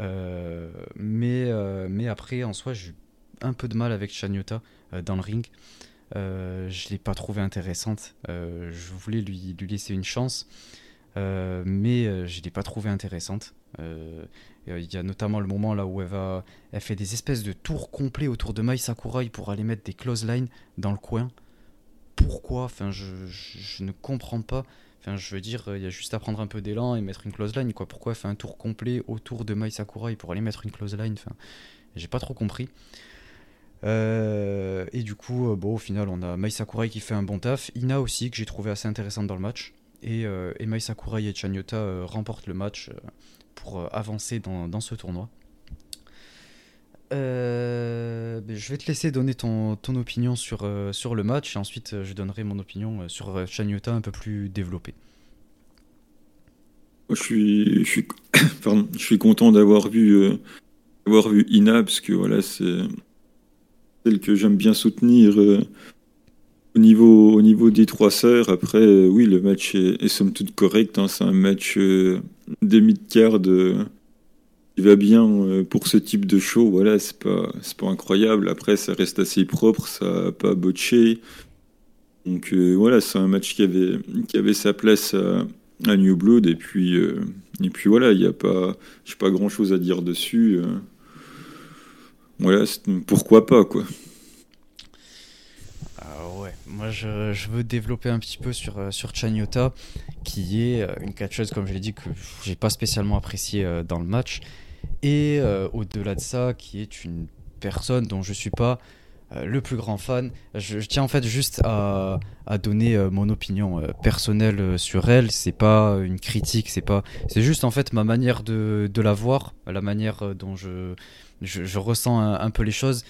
Euh, mais, mais après en soi j'ai eu un peu de mal avec Chanyota dans le ring. je ne l'ai pas trouvé intéressante. je voulais lui, lui laisser une chance. mais je ne l'ai pas trouvé intéressante. Il y a notamment le moment là où elle, elle fait des espèces de tours complets autour de Mai Sakurai pour aller mettre des close lines dans le coin pourquoi? Enfin, je, ne comprends pas. Enfin, je veux dire, il y a juste à prendre un peu d'élan et mettre une close line, quoi. Pourquoi faire un tour complet autour de Mai Sakurai pour aller mettre une close line? Enfin, j'ai pas trop compris. Euh, et du coup, bon, au final, on a Mai Sakurai qui fait un bon taf. Ina aussi, que j'ai trouvé assez intéressante dans le match. Et, et Mai Sakurai et Chanyota remportent le match pour avancer dans, ce tournoi. Euh, ben, je vais te laisser donner ton, opinion sur, euh, sur le match et ensuite euh, je donnerai mon opinion sur Chanyota un peu plus développée. Je suis, je suis, [COUGHS] je suis content d'avoir vu, avoir vu Ina parce que voilà, c'est celle que j'aime bien soutenir au, niveau, au niveau des trois sœurs. Après, oui, le match est, somme toute correct. Hein. c'est un match demi-card il va bien euh, pour ce type de show. Voilà, c'est pas, c'est pas incroyable. Après, ça reste assez propre, ça n'a pas botché. Donc euh, voilà, c'est un match qui avait, qui avait sa place à, New Blood. Et puis, euh, et puis voilà, il n'y a pas, pas grand chose à dire dessus. voilà, pourquoi pas, quoi. Ouais, moi je, veux développer un petit peu sur, sur Chanyota, qui est une catcheuse, comme je l'ai dit, que j'ai pas spécialement apprécié dans le match et euh, au-delà de ça, qui est une personne dont je suis pas euh, le plus grand fan. Je, tiens en fait juste à, donner euh, mon opinion personnelle sur elle. C'est pas une critique, c'est pas, c'est juste en fait ma manière de, la voir, la manière dont je, je ressens un, peu les choses.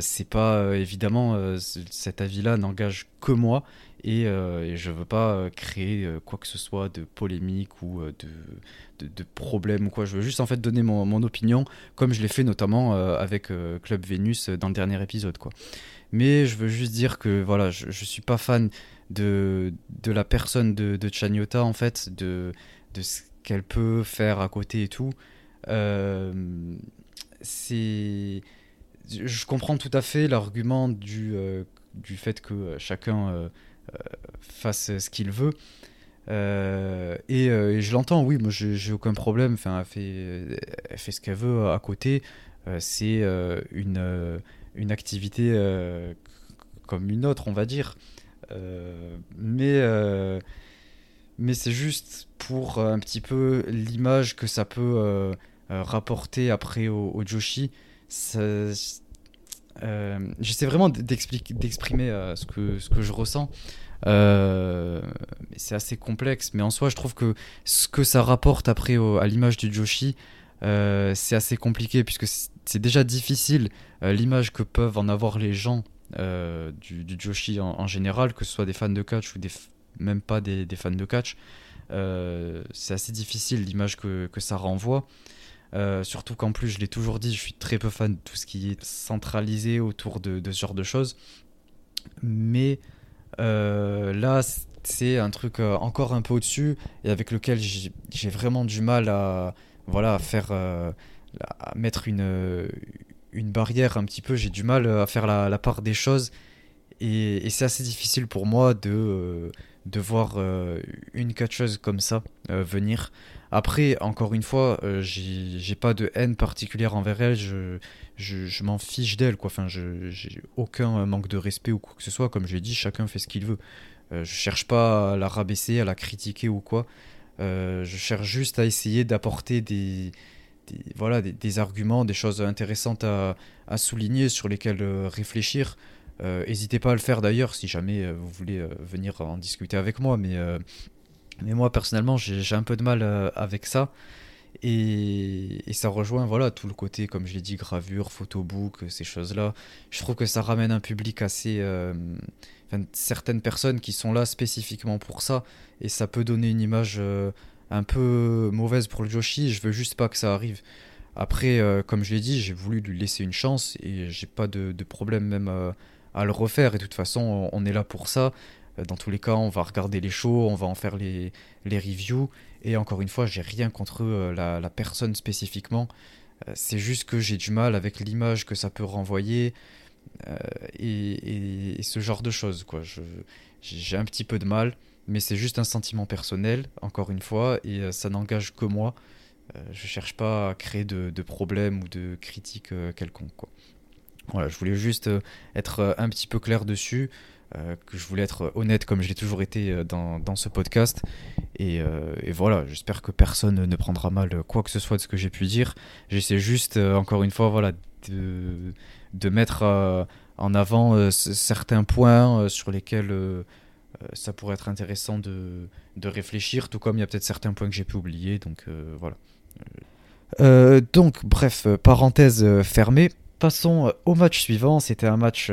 C'est pas évidemment cet avis-là n'engage que moi et, et je veux pas créer quoi que ce soit de polémique ou de de, problèmes ou quoi. Je veux juste en fait donner mon, mon opinion, comme je l'ai fait notamment euh, avec euh, Club Vénus euh, dans le dernier épisode, quoi. Mais je veux juste dire que voilà, je, je suis pas fan de, de la personne de, de Chanyota en fait, de, de ce qu'elle peut faire à côté et tout. c'est je comprends tout à fait l'argument du, du fait que chacun fasse ce qu'il veut. Euh, euh, et, je l'entends, oui, moi j'ai aucun problème. Enfin, elle fait, fait ce qu'elle veut à côté. Euh, c'est une, une activité comme une autre, on va dire. mais mais c'est juste pour un petit peu l'image que ça peut rapporter après au Joshi. J'essaie vraiment d'exprimer ce, que, ce que je ressens. Euh, c'est assez complexe, mais en soi, je trouve que ce que ça rapporte après à l'image du Joshi, euh, c'est assez compliqué puisque c'est déjà difficile euh, l'image que peuvent en avoir les gens du, Joshi en, général, que ce soit des fans de catch ou des, même pas des, fans de catch. c'est assez difficile l'image que, que, ça renvoie. Surtout qu'en plus, je l'ai toujours dit, je suis très peu fan de tout ce qui est centralisé autour de, ce genre de choses. Mais euh, là, c'est un truc euh, encore un peu au-dessus et avec lequel j'ai vraiment du mal à, voilà, faire, euh, à mettre une, une barrière un petit peu. J'ai du mal à faire la, part des choses et, c'est assez difficile pour moi de, de voir une catcheuse comme ça venir. Après, encore une fois, j'ai pas de haine particulière envers elle. Je, je, m'en fiche d'elle, quoi. Enfin, je j'ai aucun manque de respect ou quoi que ce soit. Comme j'ai dit, chacun fait ce qu'il veut. Euh, je cherche pas à la rabaisser, à la critiquer ou quoi. Euh, je cherche juste à essayer d'apporter des, voilà, des, arguments, des choses intéressantes à, à souligner, sur lesquelles euh, réfléchir. N'hésitez pas à le faire d'ailleurs si jamais vous voulez venir en discuter avec moi. Mais, mais moi personnellement, j'ai un peu de mal avec ça. Et, ça rejoint voilà tout le côté, comme je l'ai dit, gravure, photobook, ces choses-là. Je trouve que ça ramène un public assez... Euh, certaines personnes qui sont là spécifiquement pour ça, et ça peut donner une image euh, un peu mauvaise pour le Joshi. Je veux juste pas que ça arrive. Après, euh, comme je l'ai dit, j'ai voulu lui laisser une chance, et j'ai pas de, problème même à le refaire. Et de toute façon, on est là pour ça. Dans tous les cas, on va regarder les shows, on va en faire les, reviews. Et encore une fois, j'ai rien contre euh, la, personne spécifiquement. Euh, c'est juste que j'ai du mal avec l'image que ça peut renvoyer euh, et, ce genre de choses. J'ai un petit peu de mal, mais c'est juste un sentiment personnel, encore une fois, et ça n'engage que moi. je cherche pas à créer de, problèmes ou de critiques quelconques. Voilà, je voulais juste être un petit peu clair dessus. Que je voulais être honnête comme je l'ai toujours été dans, dans, ce podcast. Et, et voilà, j'espère que personne ne prendra mal quoi que ce soit de ce que j'ai pu dire. J'essaie juste, encore une fois, voilà, de, de mettre en avant certains points sur lesquels ça pourrait être intéressant de, de, réfléchir, tout comme il y a peut-être certains points que j'ai pu oublier. Donc voilà. Euh, donc, bref, euh, parenthèse euh, fermée. Passons au match suivant. C'était un match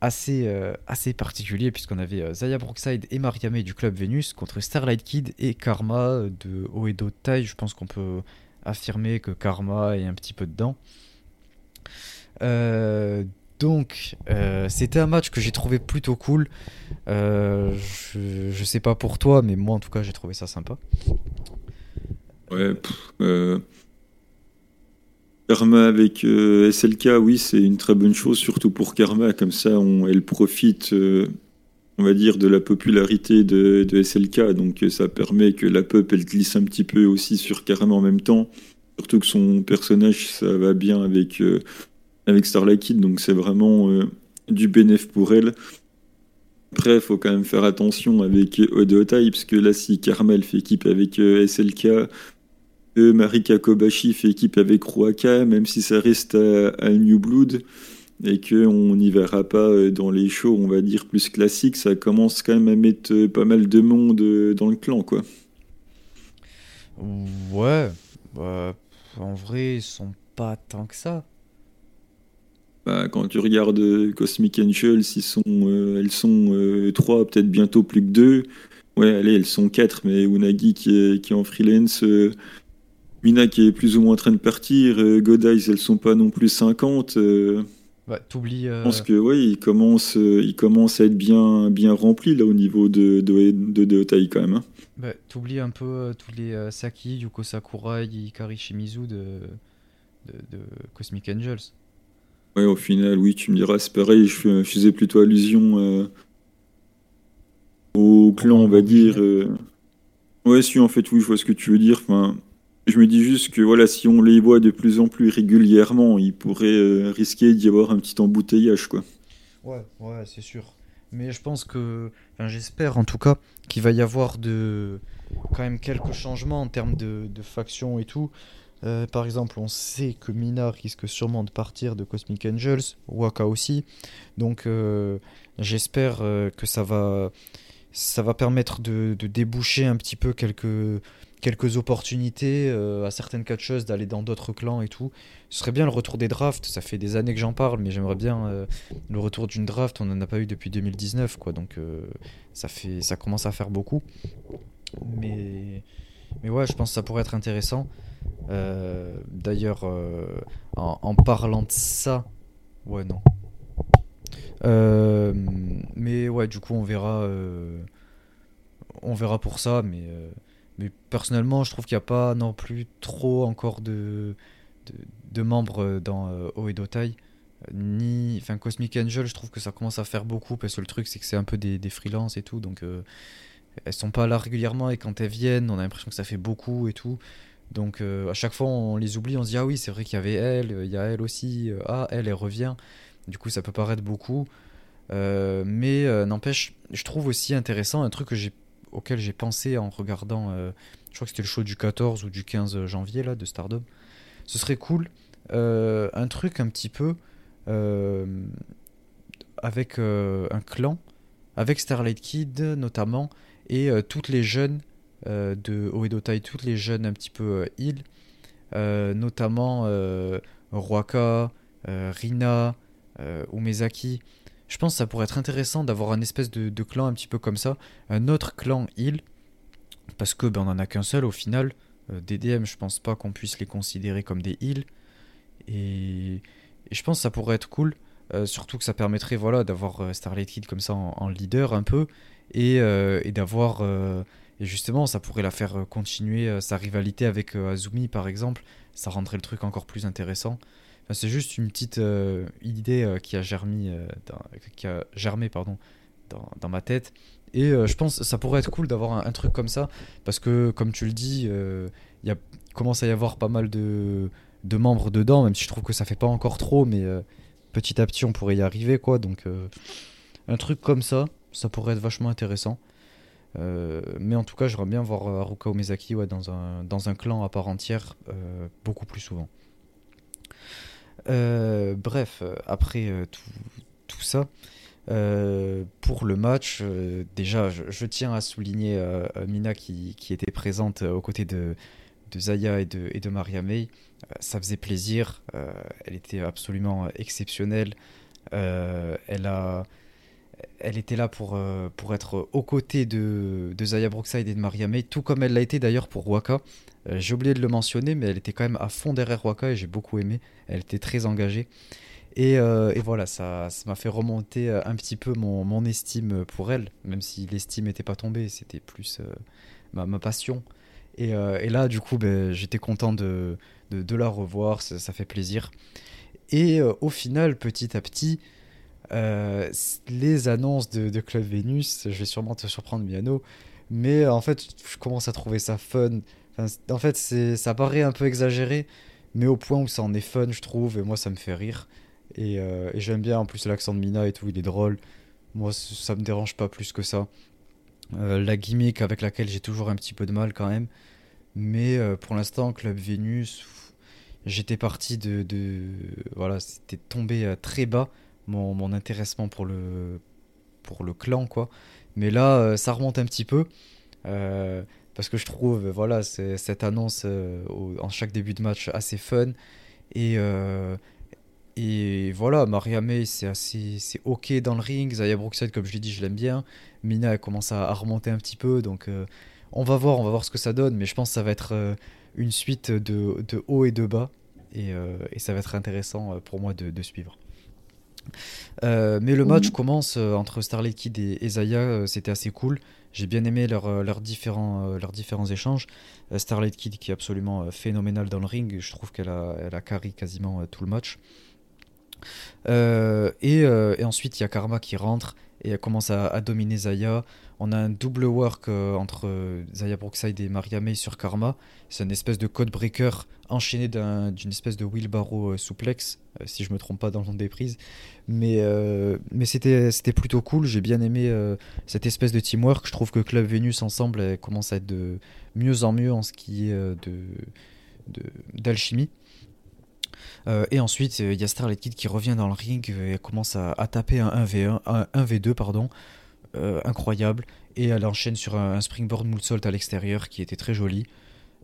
assez, assez particulier puisqu'on avait Zaya Brookside et Mariame du club Vénus contre Starlight Kid et Karma de Oedo Tai. Je pense qu'on peut affirmer que Karma est un petit peu dedans. donc, c'était un match que j'ai trouvé plutôt cool. je, je, sais pas pour toi, mais moi en tout cas, j'ai trouvé ça sympa. Ouais, Karma avec euh, SLK, oui, c'est une très bonne chose, surtout pour Karma. Comme ça, elle profite, euh, on va dire, de la popularité de, SLK. Donc, euh, ça permet que la pop, elle glisse un petit peu aussi sur Karma en même temps. Surtout que son personnage, ça va bien avec, avec Starlight Kid. Donc, c'est vraiment du bénéf pour elle. Après, il faut quand même faire attention avec Odotai, parce que là, si Karma, elle fait équipe avec SLK, Marika Kobashi fait équipe avec Ruaka, même si ça reste à, New Blood, et qu'on n'y verra pas euh, dans les shows, on va dire, plus classiques, ça commence quand même à mettre euh, pas mal de monde euh, dans le clan, quoi. Ouais, bah, en vrai, ils sont pas tant que ça. Bah, quand tu regardes Cosmic Angels, ils sont, elles sont trois, peut-être bientôt plus que deux. Ouais, allez, elles sont quatre, mais Unagi qui est, qui est en freelance, Mina qui est plus ou moins en train de partir, euh, Godize, elles sont pas non plus 50. Euh, t'oublies. Je pense que oui, il commence, euh, il commence à être bien, bien rempli là au niveau de de, de, quand même. Hein. Bah, t'oublies un peu tous les Saki, Yuko Sakurai, Ikari Shimizu de, de, Cosmic Angels. Ouais, au final, oui, tu me diras, c'est pareil, je, faisais plutôt allusion au clan, on va dire. Ouais, si, en fait, oui, je vois ce que tu veux dire. Enfin, je me dis juste que voilà, si on les voit de plus en plus régulièrement, il pourrait euh, risquer d'y avoir un petit embouteillage, quoi. Ouais, ouais, c'est sûr. Mais je pense que, j'espère en tout cas qu'il va y avoir de, quand même quelques changements en termes de, factions et tout. Euh, par exemple, on sait que Mina risque sûrement de partir de Cosmic Angels, Waka aussi. Donc, euh, j'espère que ça va, ça va permettre de, déboucher un petit peu quelques quelques opportunités euh, à certaines catcheuses d'aller dans d'autres clans et tout. Ce serait bien le retour des drafts, ça fait des années que j'en parle, mais j'aimerais bien euh, le retour d'une draft, on n'en a pas eu depuis 2019, quoi, donc euh, ça, fait, ça commence à faire beaucoup. Mais, mais ouais, je pense que ça pourrait être intéressant. D'ailleurs, en, parlant de ça, ouais, non. mais ouais, du coup, on verra, on verra pour ça, mais mais personnellement, je trouve qu'il n'y a pas non plus trop encore de, de, membres dans euh, Oedotai. Ni, enfin, Cosmic Angel, je trouve que ça commence à faire beaucoup parce que le truc, c'est que c'est un peu des, des freelances et tout. Donc, euh, elles sont pas là régulièrement et quand elles viennent, on a l'impression que ça fait beaucoup et tout. Donc, euh, à chaque fois, on les oublie, on se dit Ah oui, c'est vrai qu'il y avait elle, il y a elle aussi. ah, elle, elle revient. Du coup, ça peut paraître beaucoup. mais n'empêche, je trouve aussi intéressant un truc que j'ai auquel j'ai pensé en regardant, euh, je crois que c'était le show du 14 ou du 15 janvier là, de Stardom. Ce serait cool, euh, un truc un petit peu euh, avec un clan, avec Starlight Kid notamment, et toutes les jeunes de Oedotai, toutes les jeunes un petit peu îles, notamment Ruaka, Rina, Umezaki je pense que ça pourrait être intéressant d'avoir un espèce de, clan un petit peu comme ça, un autre clan île, parce que ben, on en a qu'un seul au final. Euh, DDM, je pense pas qu'on puisse les considérer comme des îles. Et, je pense que ça pourrait être cool, euh, surtout que ça permettrait voilà, d'avoir euh, Starlight Kid comme ça en, leader un peu, et, et d'avoir. et justement, ça pourrait la faire continuer sa rivalité avec Azumi par exemple. Ça rendrait le truc encore plus intéressant c'est juste une petite euh, idée euh, qui a germé, euh, dans, qui a germé dans, ma tête. Et je pense que ça pourrait être cool d'avoir un, truc comme ça, parce que comme tu le dis, il commence à y avoir pas mal de, membres dedans, même si je trouve que ça fait pas encore trop, mais petit à petit on pourrait y arriver, quoi. Donc un truc comme ça, ça pourrait être vachement intéressant. mais en tout cas, j'aimerais bien voir Haruka Omezaki dans un clan à part entière beaucoup plus souvent. Bref, après tout, tout, ça, pour le match, déjà, je, tiens à souligner Mina qui, qui, était présente aux côtés de, de Zaya et de, et de Maria May. Euh, ça faisait plaisir. Euh, elle était absolument exceptionnelle. Euh, elle, a, elle était là pour, pour être aux côtés de, de Zaya Brookside et de Maria May, tout comme elle l'a été d'ailleurs pour Waka. j'ai oublié de le mentionner, mais elle était quand même à fond derrière Waka et j'ai beaucoup aimé. Elle était très engagée. Et, et, voilà, ça m'a fait remonter un petit peu mon, mon, estime pour elle, même si l'estime n'était pas tombée, c'était plus ma, ma, passion. Euh, et, là, du coup, ben, j'étais content de, de, la revoir, ça, fait plaisir. Et euh, au final, petit à petit, euh, les annonces de, Club Vénus, je vais sûrement te surprendre, Miano, mais en fait, je commence à trouver ça fun. en fait, ça paraît un peu exagéré, mais au point où ça en est fun, je trouve, et moi, ça me fait rire. Et, et j'aime bien en plus l'accent de Mina et tout, il est drôle. Moi, ça me dérange pas plus que ça. la gimmick avec laquelle j'ai toujours un petit peu de mal quand même. Mais euh, pour l'instant, Club Vénus, j'étais parti de, voilà, c'était tombé euh, très bas mon, intéressement pour le pour le clan quoi. Mais là, euh, ça remonte un petit peu parce que je trouve voilà cette annonce en chaque début de match assez fun et et voilà, Maria May, c'est c'est ok dans le ring. Zaya Brookside, comme je l'ai dit, je l'aime bien. Mina, elle commence à, remonter un petit peu, donc on va voir, on va voir ce que ça donne, mais je pense que ça va être euh, une suite de, de haut et de bas, et, euh, ça va être intéressant euh, pour moi de, suivre. Mais le match commence entre Starlight Kid et, Zaya, c'était assez cool. J'ai bien aimé leurs différents, leurs différents échanges. Starlight Kid qui est absolument phénoménal dans le ring, je trouve qu'elle a, elle a carry quasiment tout le match. Et, et, ensuite il y a Karma qui rentre et elle commence à, dominer Zaya. On a un double work euh, entre euh, Zaya Brookside et Maria May sur Karma. C'est une espèce de code breaker enchaîné d'une espèce de wheelbarrow euh, souplex, si je me trompe pas dans le nom des prises. Mais, mais c'était plutôt cool. J'ai bien aimé cette espèce de teamwork. Je trouve que Club Venus ensemble commence à être de mieux en mieux en ce qui est d'alchimie. Euh, et ensuite, il y a Starlight Kid qui revient dans le ring et commence à, taper un 1v1, un, v 2 pardon, euh, incroyable. Et elle enchaîne sur un, springboard moonsault à l'extérieur qui était très joli.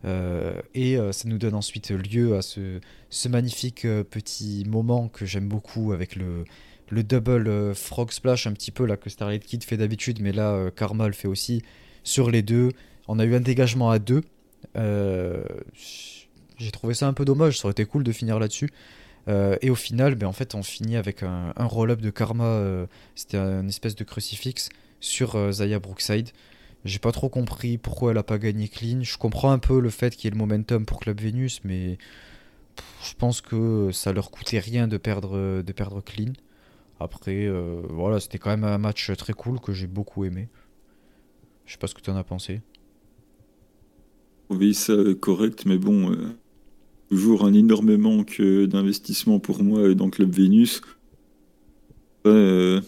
Euh, et ça nous donne ensuite lieu à ce, ce magnifique petit moment que j'aime beaucoup avec le, le double frog splash un petit peu là que Starlight Kid fait d'habitude, mais là Karma le fait aussi sur les deux. On a eu un dégagement à deux. J'ai trouvé ça un peu dommage, ça aurait été cool de finir là-dessus. Euh, et au final, ben, en fait, on finit avec un, roll-up de karma. Euh, c'était une espèce de crucifix sur euh, Zaya Brookside. J'ai pas trop compris pourquoi elle a pas gagné clean. Je comprends un peu le fait qu'il y ait le momentum pour Club Venus, mais je pense que ça leur coûtait rien de perdre, de perdre clean. Après, voilà, c'était quand même un match très cool que j'ai beaucoup aimé. Je sais pas ce que tu en as pensé. Oui, ça correct, mais bon, toujours un énorme manque euh, d'investissement pour moi dans Club Vénus. Euh,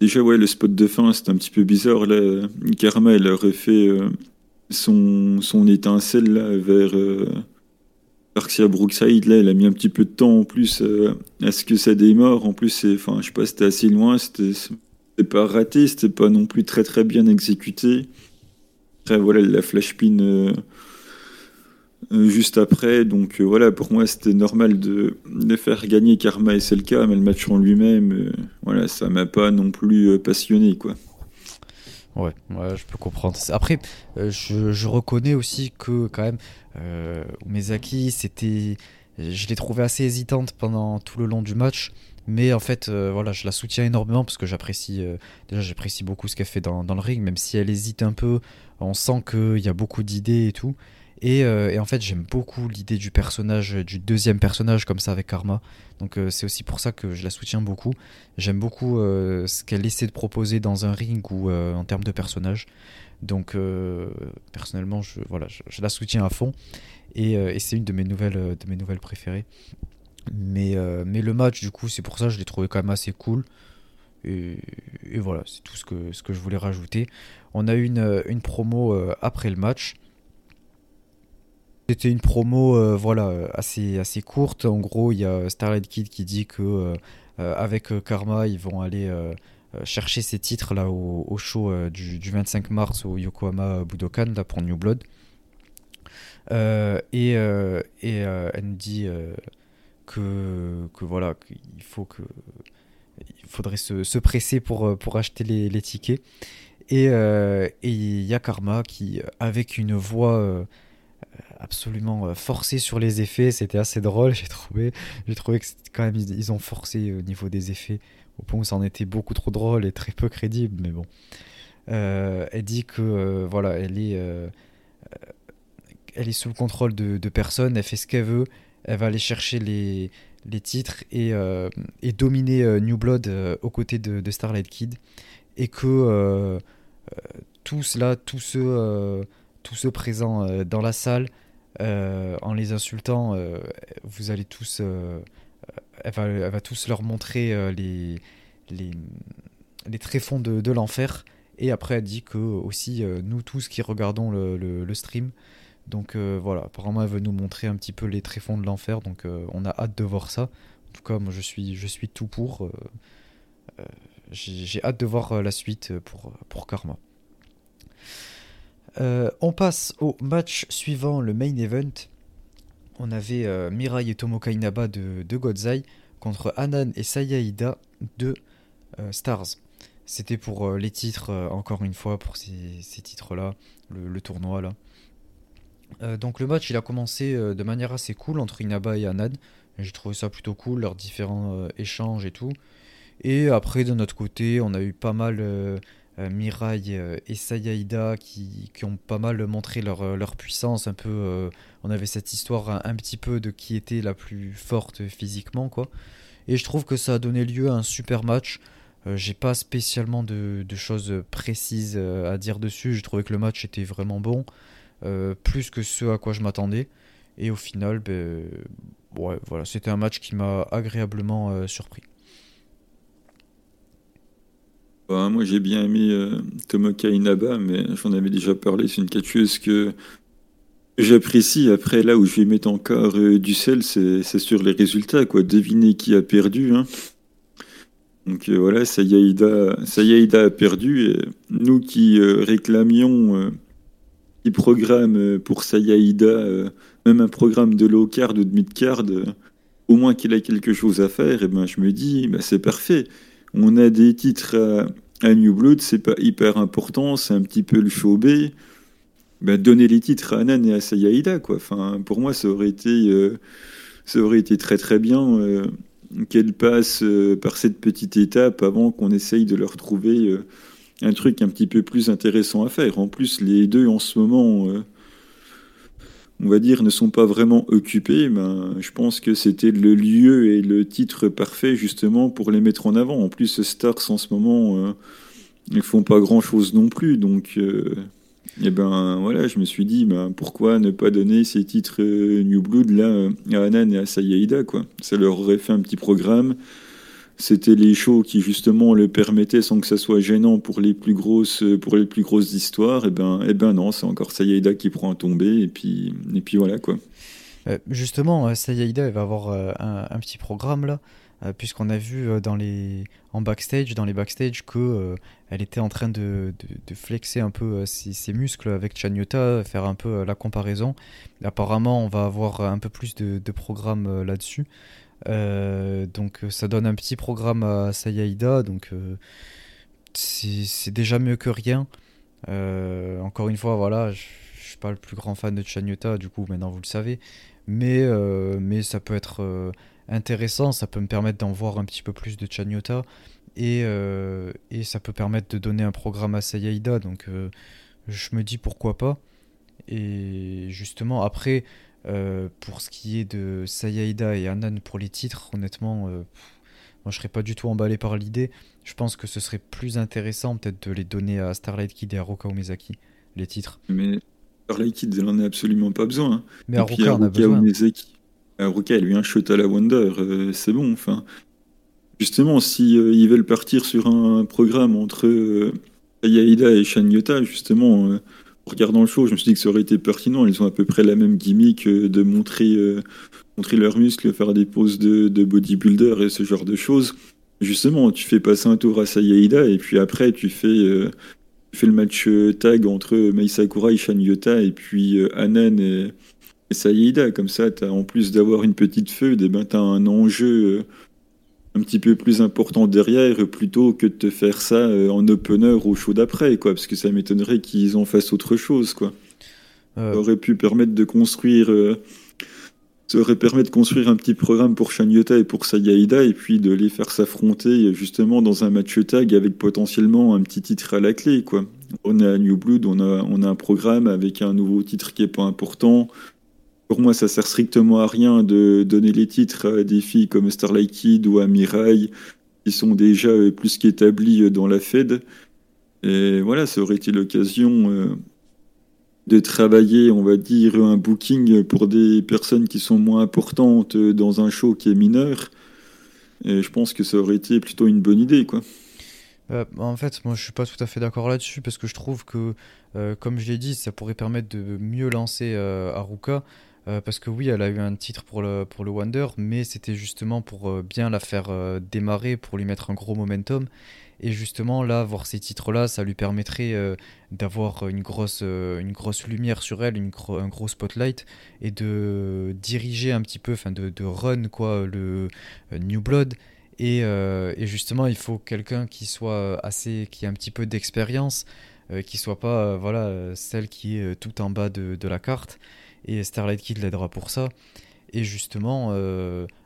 déjà, ouais, le spot de fin, c'était un petit peu bizarre. Là, Karma, elle aurait fait euh, son, son étincelle là, vers Arxia Brookside. Là, elle a mis un petit peu de temps en plus à ce que ça démarre. En plus, enfin, je sais pas, c'était assez loin. C'était pas raté, c'était pas non plus très très bien exécuté. Après, voilà, la flash pin euh, juste après. Donc euh, voilà, pour moi, c'était normal de, de, faire gagner Karma et cas, mais le match en lui-même, euh, voilà, ça m'a pas non plus passionné, quoi. Ouais, ouais, je peux comprendre. Après, je, je, reconnais aussi que quand même, euh, Umezaki, c'était, je l'ai trouvé assez hésitante pendant tout le long du match. Mais en fait, voilà, je la soutiens énormément parce que j'apprécie, déjà, j'apprécie beaucoup ce qu'elle fait dans, dans, le ring, même si elle hésite un peu. On sent qu'il y a beaucoup d'idées et tout. Euh, et, en fait, j'aime beaucoup l'idée du personnage, du deuxième personnage comme ça avec Karma. Donc euh, c'est aussi pour ça que je la soutiens beaucoup. J'aime beaucoup euh, ce qu'elle essaie de proposer dans un ring ou en termes de personnage. Donc personnellement, je, voilà, je, la soutiens à fond. Et, c'est une de mes nouvelles, de mes nouvelles préférées. Mais, mais le match, du coup, c'est pour ça que je l'ai trouvé quand même assez cool. et, voilà, c'est tout ce que, ce que je voulais rajouter. On a eu une, une promo après le match. C'était une promo voilà, assez, assez courte. En gros, il y a Starlight Kid qui dit que avec Karma, ils vont aller chercher ces titres là au, show du, du, 25 mars au Yokohama Budokan là, pour New Blood. et, et elle nous dit que, que voilà, qu'il faut que il faudrait se, se, presser pour, euh, pour acheter les, les tickets. Et euh, il y a Karma qui, avec une voix euh, absolument forcée sur les effets, c'était assez drôle, [LAUGHS] j'ai trouvé. J'ai trouvé que quand même ils, ont forcé au niveau des effets, au point où ça en était beaucoup trop drôle et très peu crédible, mais bon. elle dit que voilà, elle est, elle est sous le contrôle de, de personne, elle fait ce qu'elle veut, elle va aller chercher les, les titres et, euh, et dominer euh, New Blood euh, aux côtés de, Starlight Kid. Et que tous là, tous ceux, tous ceux présents dans la salle, en les insultant, vous allez tous. Elle va, tous leur montrer les, les, les tréfonds de, l'enfer. Et après, elle dit que aussi, nous tous qui regardons le, le stream, donc euh, voilà, apparemment elle veut nous montrer un petit peu les tréfonds de l'enfer, donc euh, on a hâte de voir ça. En tout cas, moi je suis, je suis tout pour. Euh, j'ai hâte de voir la suite pour, pour Karma. On passe au match suivant, le main event. On avait Mirai et Tomoka Inaba de, Godzai contre Anan et Sayaida de Stars. C'était pour les titres, encore une fois, pour ces, titres-là, le, tournoi là. Euh, donc le match il a commencé euh, de manière assez cool entre Inaba et Anad. J'ai trouvé ça plutôt cool, leurs différents euh, échanges et tout. Et après de notre côté on a eu pas mal Mirai et Sayaida qui, qui, ont pas mal montré leur, leur puissance. Un peu, on avait cette histoire un, petit peu de qui était la plus forte physiquement quoi. Et je trouve que ça a donné lieu à un super match. J'ai pas spécialement de, de, choses précises à dire dessus. J'ai trouvé que le match était vraiment bon. Euh, plus que ce à quoi je m'attendais. Et au final, ben, ouais, voilà, c'était un match qui m'a agréablement euh, surpris. Bah, moi j'ai bien aimé euh, Tomoka Inaba, mais j'en avais déjà parlé, c'est une catcheuse que j'apprécie. Après, là où je vais mettre encore du sel, c'est sur les résultats, quoi. Deviner qui a perdu. Hein. Donc voilà, Sayaida, Sayaida a perdu. Nous qui réclamions programme euh, pour Sayaïda, euh, même un programme de low card ou de mid card, euh, au moins qu'il a quelque chose à faire, et ben je me dis, bah, c'est parfait. On a des titres à, New Blood, c'est pas hyper important, c'est un petit peu le show B. Ben, donner les titres à Anan et à Sayaïda, quoi. Enfin, pour moi, ça aurait été, ça aurait été très très bien qu'elle passe par cette petite étape avant qu'on essaye de leur trouver un truc un petit peu plus intéressant à faire. En plus, les deux en ce moment, euh, on va dire, ne sont pas vraiment occupés. Ben, je pense que c'était le lieu et le titre parfait justement pour les mettre en avant. En plus, Stars en ce moment, euh, ils font pas grand chose non plus. Donc, euh, eh ben voilà, je me suis dit, ben, pourquoi ne pas donner ces titres New Blood là à Anan et à Sayaida quoi. Ça leur aurait fait un petit programme c'était les shows qui justement le permettaient sans que ça soit gênant pour les plus grosses pour les plus grosses histoires. Et eh ben et eh ben non c'est encore Sayaida qui prend un tombé et puis et puis voilà quoi. Euh, justement euh, Sayaida va avoir euh, un, petit programme là puisqu'on a vu dans les en backstage dans les backstage que elle était en train de, flexer un peu ses, muscles avec Chanyota faire un peu la comparaison. Apparemment on va avoir un peu plus de, de programmes là-dessus. euh, donc euh, ça donne un petit programme à Sayaida, donc euh, c'est déjà mieux que rien. encore une fois, voilà, je, suis pas le plus grand fan de Chanyota, du coup maintenant vous le savez, mais, mais ça peut être intéressant, ça peut me permettre d'en voir un petit peu plus de Chanyota, et, et ça peut permettre de donner un programme à Sayaida, donc je me dis pourquoi pas. Et justement, après, euh, pour ce qui est de Sayaida et Anan pour les titres, honnêtement, euh, moi je serais pas du tout emballé par l'idée. Je pense que ce serait plus intéressant peut-être de les donner à Starlight Kid et à Roka Omezaki, les titres. Mais Starlight Kid, elle en a absolument pas besoin. Hein. Mais à Roka, on a besoin. À Roka, elle lui un shot à la Wonder, euh, c'est bon, enfin. justement, si ils veulent partir sur un programme entre Yaida et Shanyota, justement, en regardant le show, je me suis dit que ça aurait été pertinent. Ils ont à peu près la même gimmick de montrer, montrer leurs muscles, faire des poses de, de bodybuilder et ce genre de choses. Justement, tu fais passer un tour à Sayaida et puis après tu fais, euh, fais le match euh, tag entre Mei Sakura et Shan Yota et puis euh, Anan et, et Comme ça, en plus d'avoir une petite feuille, eh ben, tu as un enjeu un petit peu plus important derrière plutôt que de te faire ça en opener au show d'après, quoi, parce que ça m'étonnerait qu'ils en fassent autre chose. Quoi. Ça aurait pu permettre de construire ça aurait permis de construire un petit programme pour Shanyota et pour Sayaida et puis de les faire s'affronter justement dans un match tag avec potentiellement un petit titre à la clé quoi. On est à New Blood, on a, on a un programme avec un nouveau titre qui est pas important. Pour moi, ça sert strictement à rien de donner les titres à des filles comme Starlight Kid ou à Mirai qui sont déjà plus qu'établies dans la Fed. Et voilà, ça aurait été l'occasion euh, de travailler, on va dire, un booking pour des personnes qui sont moins importantes dans un show qui est mineur. Et je pense que ça aurait été plutôt une bonne idée, quoi. Euh, en fait, moi je suis pas tout à fait d'accord là-dessus parce que je trouve que, euh, comme je l'ai dit, ça pourrait permettre de mieux lancer euh. Parce que oui, elle a eu un titre pour le, pour le Wonder, mais c'était justement pour bien la faire démarrer, pour lui mettre un gros momentum. Et justement, là, voir ces titres-là, ça lui permettrait euh, d'avoir une grosse, euh, une grosse lumière sur elle, une un gros spotlight, et de diriger un petit peu, enfin de, de, run quoi, le euh, New Blood. Et, et, justement, il faut quelqu'un qui soit assez, qui a un petit peu d'expérience, qui soit pas voilà celle qui est tout en bas de, de la carte. Et Starlight Kid l'aidera pour ça. Et justement,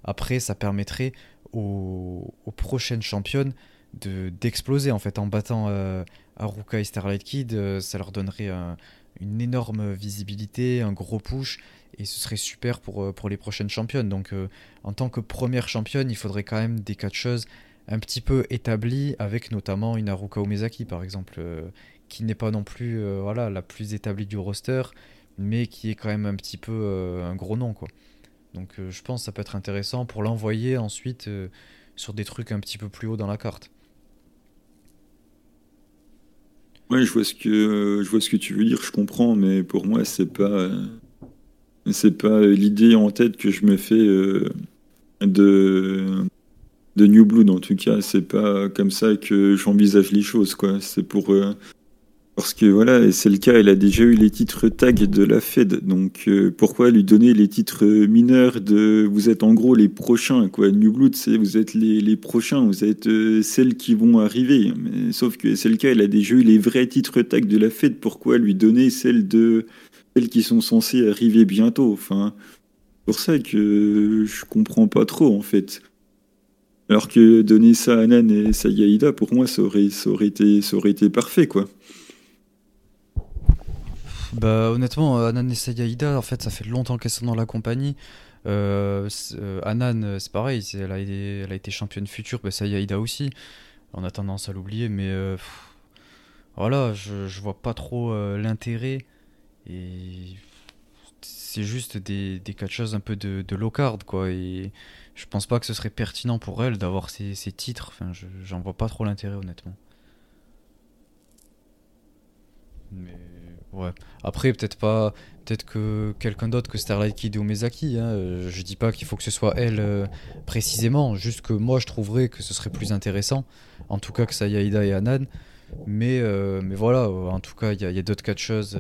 après, ça permettrait aux, prochaines championnes d'exploser en fait en battant euh, Aruka et Starlight Kid. Euh, ça leur donnerait une énorme visibilité un gros push. Et ce serait super pour, euh, les prochaines championnes. Donc en tant que première championne il faudrait quand même des catcheuses un petit peu établies avec notamment une Aruka Umezaki par exemple qui n'est pas non plus voilà la plus établie du roster mais qui est quand même un petit peu un gros nom quoi. Donc je pense que ça peut être intéressant pour l'envoyer ensuite sur des trucs un petit peu plus haut dans la carte. Ouais, je vois ce que je tu veux dire, je comprends, mais pour moi c'est pas c'est pas l'idée en tête que je me fais euh, de de New Blood en tout cas, c'est pas comme ça que j'envisage les choses quoi. C'est pour euh, parce que voilà, c'est le cas, elle a déjà eu les titres tag de la Fed, donc euh, pourquoi lui donner les titres mineurs de vous êtes en gros les prochains quoi. New Blood, c'est vous êtes les, prochains, vous êtes euh, celles qui vont arriver. Sauf que c'est le cas, elle a déjà eu les vrais titres tag de la Fed, pourquoi lui donner celles de celles qui sont censées arriver bientôt Enfin, pour ça que je comprends pas trop en fait. Alors que donner ça à Nan et Sayaida, pour moi, ça aurait, ça aurait, été, ça aurait été parfait, quoi. Bah honnêtement, euh, Anan et Sayaida, en fait, ça fait longtemps qu'elles sont dans la compagnie. Euh, euh Anan, c'est pareil, elle a, été, championne future, bah, aussi. On a tendance à l'oublier, mais voilà, je, je, vois pas trop l'intérêt. Et c'est juste des, des catcheuses un peu de, low card, quoi. Et je pense pas que ce serait pertinent pour elle d'avoir ces, titres. Enfin, j'en vois pas trop l'intérêt, honnêtement. Mais Ouais. Après, peut-être pas. Peut-être que quelqu'un d'autre que Starlight Kid ou Mezaki. Hein. Euh, je dis pas qu'il faut que ce soit elle euh, précisément. Juste que moi, je trouverais que ce serait plus intéressant. En tout cas, que ça et Anan. Mais, euh, mais voilà, en tout cas, il y a, d'autres catcheuses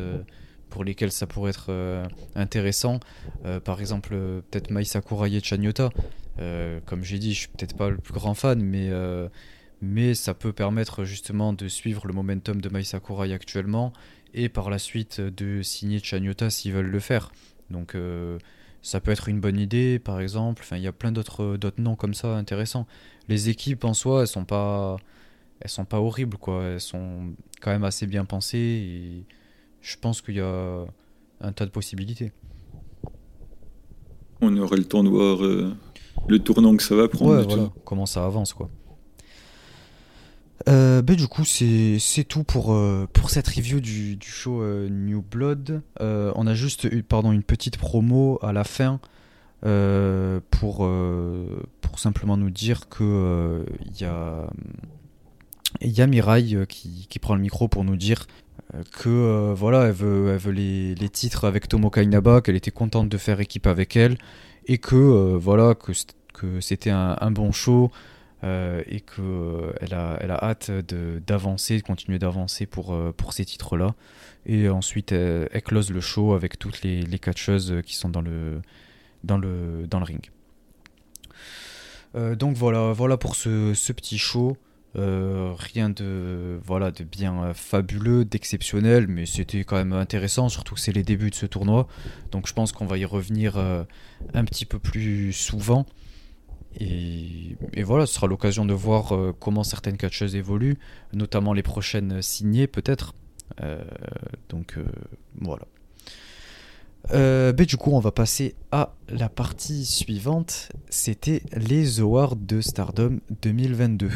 pour lesquelles ça pourrait être intéressant. par exemple, peut-être Mai Sakurai et Chanyota. comme j'ai dit, je suis peut-être pas le plus grand fan, mais mais ça peut permettre justement de suivre le momentum de Mai Sakurai actuellement et par la suite de signer Chanyota s'ils veulent le faire. Donc euh, ça peut être une bonne idée, par exemple. Enfin, il y a plein d'autres noms comme ça intéressants. Les équipes en soi, elles sont pas elles sont pas horribles quoi. Elles sont quand même assez bien pensées et je pense qu'il y a un tas de possibilités. On aurait le temps de voir euh, le tournant que ça va prendre. voilà, comment ça avance quoi. Euh, bah, du coup, c'est tout pour, euh, pour cette review du, show euh, New Blood. on a juste une petite promo à la fin pour, simplement nous dire que il y a Mirai qui, prend le micro pour nous dire que voilà, elle veut, les, titres avec Tomoka Inaba, qu'elle était contente de faire équipe avec elle, et que voilà, que, c'était un, bon show, euh, et qu'elle euh, a, elle a hâte d'avancer, de, continuer d'avancer pour, euh, pour ces titres-là. Et ensuite, elle, close le show avec toutes les, les catcheuses qui sont dans le, dans le, dans le ring. donc voilà, voilà pour ce, ce petit show. rien de voilà de bien fabuleux, d'exceptionnel, mais c'était quand même intéressant, surtout que c'est les débuts de ce tournoi. Donc je pense qu'on va y revenir un petit peu plus souvent. Et, voilà, ce sera l'occasion de voir euh, comment certaines catcheuses évoluent, notamment les prochaines signées peut-être. Euh, donc euh, voilà. Ben, du coup, on va passer à la partie suivante. C'était les awards de Stardom 2022.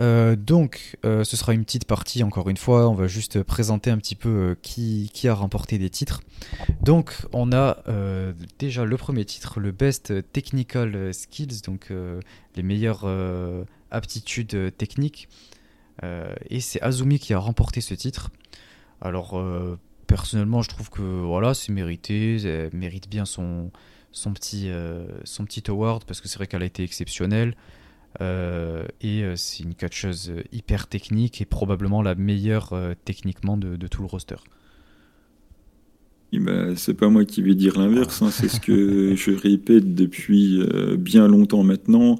Euh, donc, euh, ce sera une petite partie, encore une fois. On va juste présenter un petit peu euh, qui, qui, a remporté des titres. Donc, on a déjà le premier titre, le Best Technical Skills, donc les meilleures aptitudes techniques. et c'est Azumi qui a remporté ce titre. Alors, personnellement, je trouve que voilà, c'est mérité. Elle mérite bien son, son, petit, son petit award parce que c'est vrai qu'elle a été exceptionnelle. Euh, et euh, c'est une catcheuse hyper technique et probablement la meilleure euh, techniquement de, tout le roster. bah, c'est pas moi qui vais dire l'inverse, hein. c'est ce que [LAUGHS] je répète depuis bien longtemps maintenant,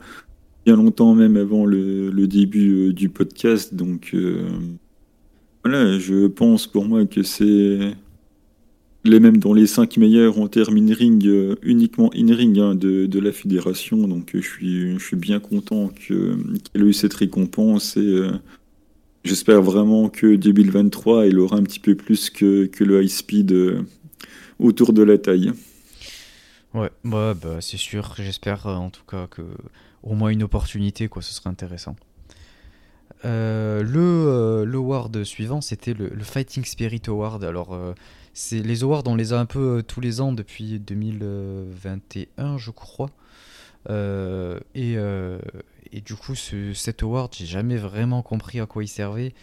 bien longtemps même avant le, le début du podcast. Donc voilà, je pense pour moi que c'est les mêmes dans les cinq meilleurs en termes in-ring, euh, uniquement in-ring hein, de, la fédération. Donc euh, je, suis, je suis bien content qu'elle ait eu cette récompense et euh, j'espère vraiment que 2023, elle aura un petit peu plus que, que le high speed autour de la taille. Ouais, bah, c'est sûr. J'espère en tout cas que au moins une opportunité, quoi, ce serait intéressant. le, le award suivant, c'était le, le, Fighting Spirit Award. Alors, c'est les awards, on les a un peu euh, tous les ans depuis 2021, je crois. Euh, euh, et, du coup, ce, cet award, j'ai jamais vraiment compris à quoi il servait.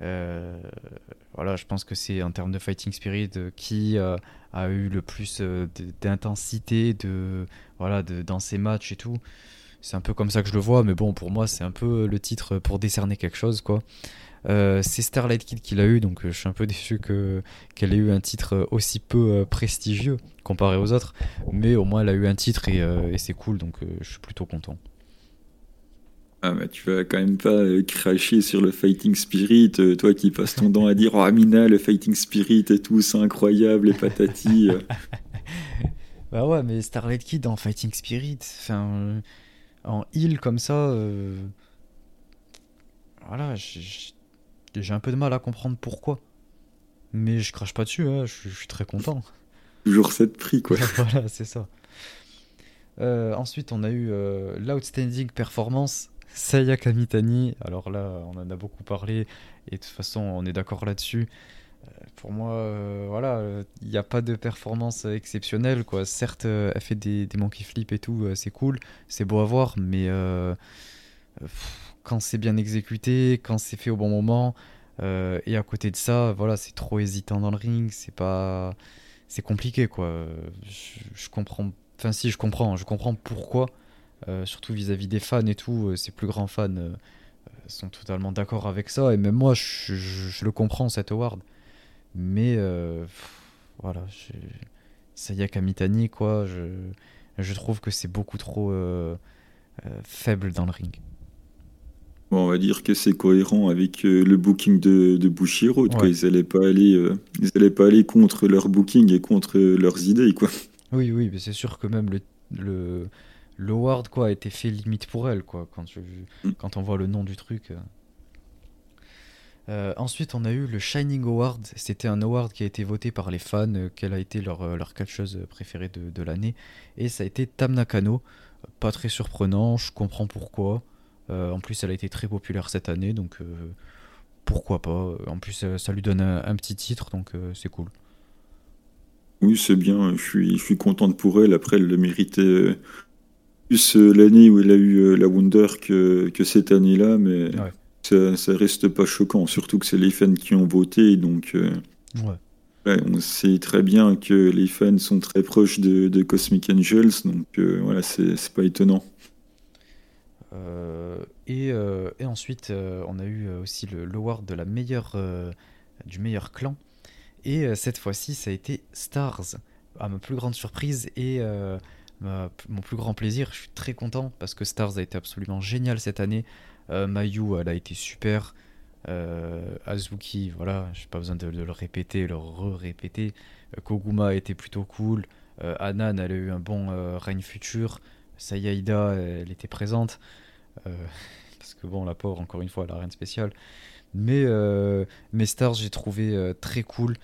voilà, je pense que c'est en termes de fighting spirit qui a eu le plus d'intensité de, voilà, dans ses matchs et tout. C'est un peu comme ça que je le vois, mais bon, pour moi, c'est un peu le titre pour décerner quelque chose, quoi. Euh, c'est Starlight Kid qui l'a eu, donc euh, je suis un peu déçu que, qu'elle ait eu un titre euh, aussi peu prestigieux comparé aux autres. Mais au moins, elle a eu un titre et, c'est cool, donc je suis plutôt content. Ah bah tu vas quand même pas cracher sur le fighting spirit, toi qui passes ton temps à dire oh Amina le fighting spirit et tout c'est incroyable et patati. [LAUGHS] bah ouais mais Starlight Kid en fighting spirit, enfin en heal comme ça, voilà j'ai un peu de mal à comprendre pourquoi. Mais je crache pas dessus, hein, je, suis très content. [LAUGHS] Toujours cette prix, quoi. [LAUGHS] voilà, c'est ça. Euh, ensuite, on a eu euh, l'outstanding performance Saya Kamitani. Alors là, on en a beaucoup parlé et de toute façon, on est d'accord là-dessus. Euh, pour moi, voilà, il n'y a pas de performance exceptionnelle, quoi. Certes, elle fait des, des monkey flips et tout, c'est cool, c'est beau à voir, mais quand c'est bien exécuté, quand c'est fait au bon moment. Euh, et à côté de ça, voilà, c'est trop hésitant dans le ring, c'est pas, c'est compliqué quoi. Je, comprends, enfin si je comprends, je comprends pourquoi, euh, surtout vis-à-vis des fans et tout, euh, ces plus grands fans sont totalement d'accord avec ça et même moi je, le comprends cet award. Mais voilà, Saya Kamitani quoi, je trouve que c'est beaucoup trop faible dans le ring on va dire que c'est cohérent avec euh, le booking de, de Bushiroad. Ils n'allaient pas, aller, euh, ils pas aller contre leur booking et contre leurs idées. Quoi. Oui, oui, mais c'est sûr que même le, le, le quoi, a été fait limite pour elle quoi, quand, mm. quand on voit le nom du truc. ensuite, on a eu le Shining Award. C'était un award qui a été voté par les fans, quelle a été leur, leur catcheuse préférée de, de l'année. Et ça a été Tam Nakano. Pas très surprenant, je comprends pourquoi. En plus, elle a été très populaire cette année, donc pourquoi pas. En plus, ça, lui donne un, petit titre, donc c'est cool. Oui, c'est bien. Je suis, je suis contente pour elle. Après, elle le méritait plus euh, l'année où elle a eu euh, la Wonder que, que cette année-là, mais ça, ça, reste pas choquant, surtout que c'est les fans qui ont voté, donc euh, on sait très bien que les fans sont très proches de, de Cosmic Angels, donc voilà, c'est pas étonnant. Et, et, ensuite, on a eu aussi le l'award de la meilleure, du meilleur clan, et cette fois-ci, ça a été Stars, à ma plus grande surprise, et mon plus grand plaisir. Je suis très content parce que Stars a été absolument génial cette année. Euh, Mayu, elle a été super. Euh, Azuki, voilà, j'ai pas besoin de, le répéter, le re-répéter. Euh, Koguma a été plutôt cool. Anan, elle a eu un bon règne futur. Sayaida, elle était présente. [LAUGHS] parce que bon, la pauvre, encore une fois, elle a rien de spécial. Mais, mais Stars, j'ai trouvé très cool.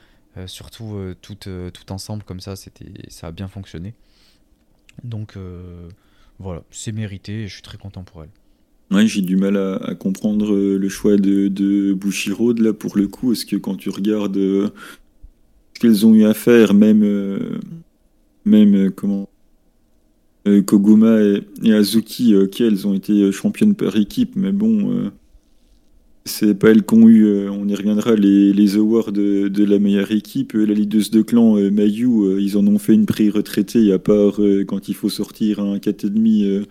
surtout tout, tout ensemble comme ça, ça a bien fonctionné. Donc euh, voilà, c'est mérité et je suis très content pour elle. Ouais, j'ai du mal à, comprendre euh, le choix de, de Bushiroad là pour le coup. Est-ce que quand tu regardes euh, ce qu'elles ont eu à faire, même, même comment Koguma et, Azuki, ok, elles ont été championnes par équipe, mais bon, c'est pas elles qui ont eu, euh, on y reviendra, les, awards de, la meilleure équipe. Euh, la leaduse de clan, euh, Mayu, ils en ont fait une pré-retraitée, à part quand il faut sortir un 4,5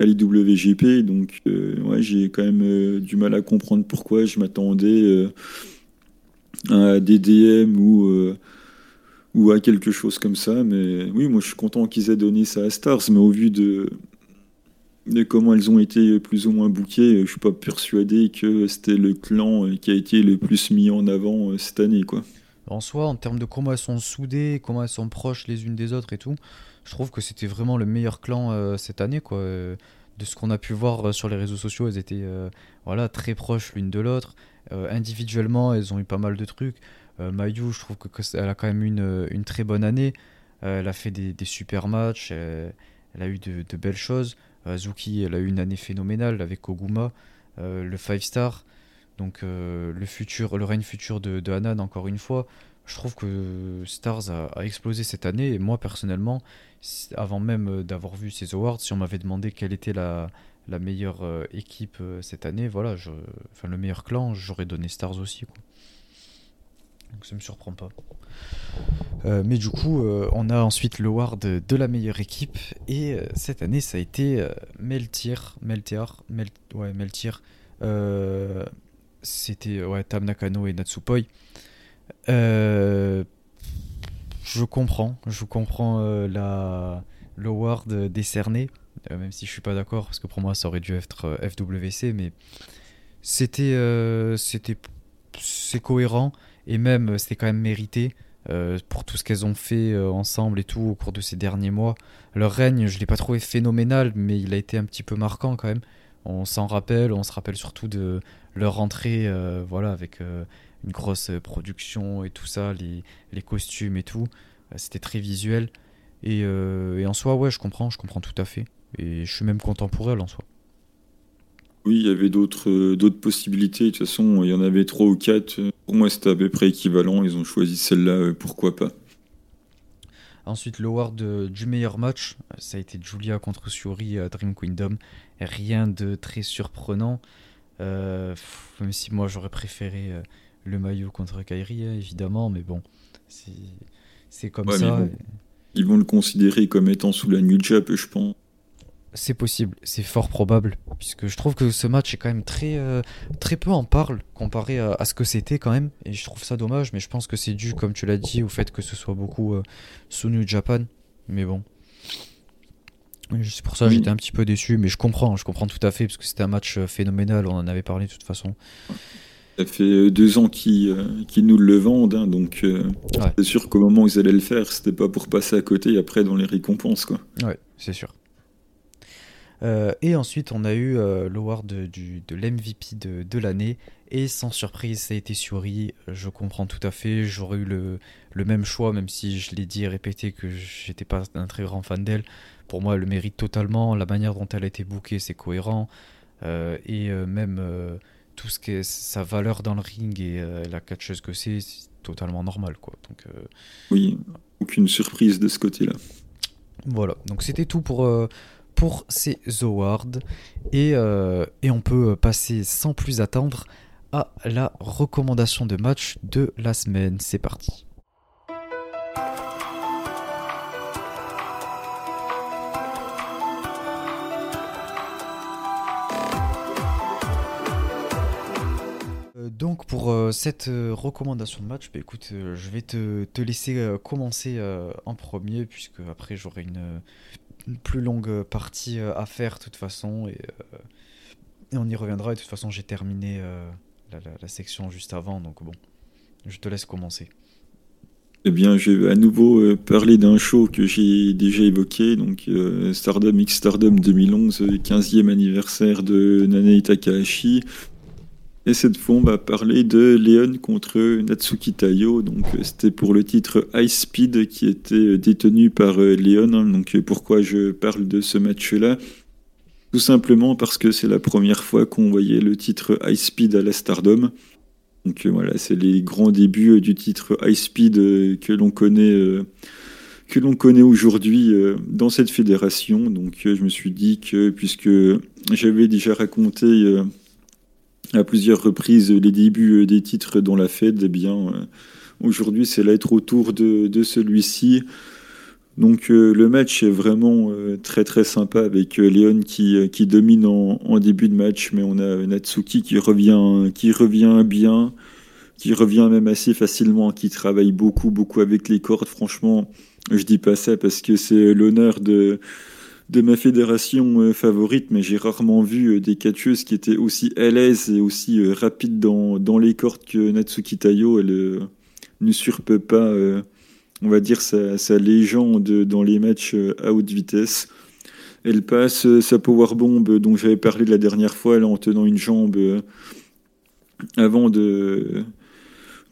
à l'IWGP. Donc, ouais, j'ai quand même du mal à comprendre pourquoi je m'attendais à des DM ou, ou à quelque chose comme ça. Mais oui, moi je suis content qu'ils aient donné ça à Stars, mais au vu de, de comment elles ont été plus ou moins bookées, je suis pas persuadé que c'était le clan qui a été le plus mis en avant euh, cette année, quoi. En soi, en termes de comment elles sont soudées, comment elles sont proches les unes des autres et tout, je trouve que c'était vraiment le meilleur clan euh, cette année, quoi. de ce qu'on a pu voir euh, sur les réseaux sociaux, elles étaient voilà très proches l'une de l'autre. individuellement, elles ont eu pas mal de trucs. Mayu, je trouve qu'elle a quand même une, une très bonne année. elle a fait des, super matchs. elle a eu de, belles choses. Azuki, elle a eu une année phénoménale avec Koguma, euh, le 5 star. Donc euh, le futur, le règne futur de, Hanan, encore une fois, je trouve que Stars a, explosé cette année. Et moi, personnellement, avant même d'avoir vu ces awards, si on m'avait demandé quelle était la, meilleure euh, équipe cette année, voilà, enfin le meilleur clan, j'aurais donné Stars aussi. Donc ça me surprend pas. Euh, mais du coup, euh, on a ensuite le Ward de la meilleure équipe. Et euh, cette année, ça a été Meltir. Meltir. Mel ouais. C'était ouais, Tam Nakano et Natsupoi. je comprends. Je comprends la l'award décerné. même si je suis pas d'accord, parce que pour moi, ça aurait dû être FWC. Mais c'était. c'était c'est cohérent. Et même, c'était quand même mérité. Euh, pour tout ce qu'elles ont fait euh, ensemble et tout au cours de ces derniers mois. Leur règne, je l'ai pas trouvé phénoménal, mais il a été un petit peu marquant quand même. On s'en rappelle, on se rappelle surtout de leur rentrée, euh, voilà, avec une grosse production et tout ça, les, les costumes et tout. C'était très visuel. Et, et, en soi, ouais, je comprends, je comprends tout à fait. Et je suis même content pour elle en soi. Oui, il y avait d'autres euh, d'autres possibilités. De toute façon, il y en avait trois ou quatre. Pour moi, c'était à peu près équivalent. Ils ont choisi celle-là, euh, pourquoi pas. Ensuite, l'award du meilleur match, ça a été Julia contre Suri à Dream Kingdom. Rien de très surprenant. Euh, même si moi, j'aurais préféré le maillot contre Kairi, hein, évidemment. Mais bon, c'est comme ça. Ils vont, le considérer comme étant sous la New Jap, je pense. C'est possible, c'est fort probable, puisque je trouve que ce match est quand même très, euh, très peu en parle comparé à, ce que c'était quand même, et je trouve ça dommage, mais je pense que c'est dû, comme tu l'as dit, au fait que ce soit beaucoup euh, sous New Japan, mais bon. C'est pour ça que j'étais un petit peu déçu, mais je comprends, je comprends tout à fait, parce que c'était un match euh, phénoménal, on en avait parlé de toute façon. Ça fait deux ans qu'ils nous le vendent, hein, donc c'est sûr qu'au moment où ils allaient le faire, c'était pas pour passer à côté après dans les récompenses. Quoi. Ouais, c'est sûr. Euh, et ensuite, on a eu euh, l'award de, de l'MVP de, de l'année. Et sans surprise, ça a été Suri. Je comprends tout à fait. J'aurais eu le, le, même choix, même si je l'ai dit et répété que j'étais pas un très grand fan d'elle. Pour moi, elle le mérite totalement. La manière dont elle a été bookée, c'est cohérent. Euh, et euh, même tout ce qui est sa valeur dans le ring et la catcheuse que c'est, c'est totalement normal. Quoi. Donc, oui, aucune surprise de ce côté-là. Voilà, donc c'était tout pour, pour ces awards. Et, et on peut passer sans plus attendre à la recommandation de match de la semaine. C'est parti. Euh, donc pour euh, cette euh, recommandation de match, bah, écoute, je vais te, te laisser commencer en premier puisque après j'aurai une, plus longue partie à faire de toute façon et, et, on y reviendra. Et de toute façon j'ai terminé la, section juste avant. Donc bon, je te laisse commencer. Eh bien, je vais à nouveau euh, parler d'un show que j'ai déjà évoqué, donc euh, Stardom X Stardom 2011, 15e anniversaire de Nanae Takahashi. Et cette fois, on va parler de Leon contre Natsuki Tayo. Donc, euh, c'était pour le titre High Speed qui était détenu par Leon. Hein. Donc, pourquoi je parle de ce match-là? Tout simplement parce que c'est la première fois qu'on voyait le titre High Speed à la Stardom. Donc euh, voilà, c'est les grands débuts euh, du titre High Speed euh, que l'on connaît, connaît aujourd'hui dans cette fédération. Donc je me suis dit que puisque j'avais déjà raconté à plusieurs reprises les débuts des titres dans la Fed, eh bien aujourd'hui c'est l'être autour de, de celui-ci. Donc euh, le match est vraiment euh, très très sympa avec euh, Léon qui, qui domine en, début de match, mais on a Natsuki qui revient, qui revient bien, qui revient même assez facilement, qui travaille beaucoup beaucoup avec les cordes. Franchement, je dis pas ça parce que c'est l'honneur de de ma fédération favorite, mais j'ai rarement vu des catcheuses qui étaient aussi à l'aise et aussi rapides dans, dans les cordes que Natsuki Tayo. Elle ne surpe pas on va dire, sa, légende dans les matchs euh, à haute vitesse. Elle passe euh, sa powerbomb dont j'avais parlé la dernière fois en tenant une jambe euh, avant de,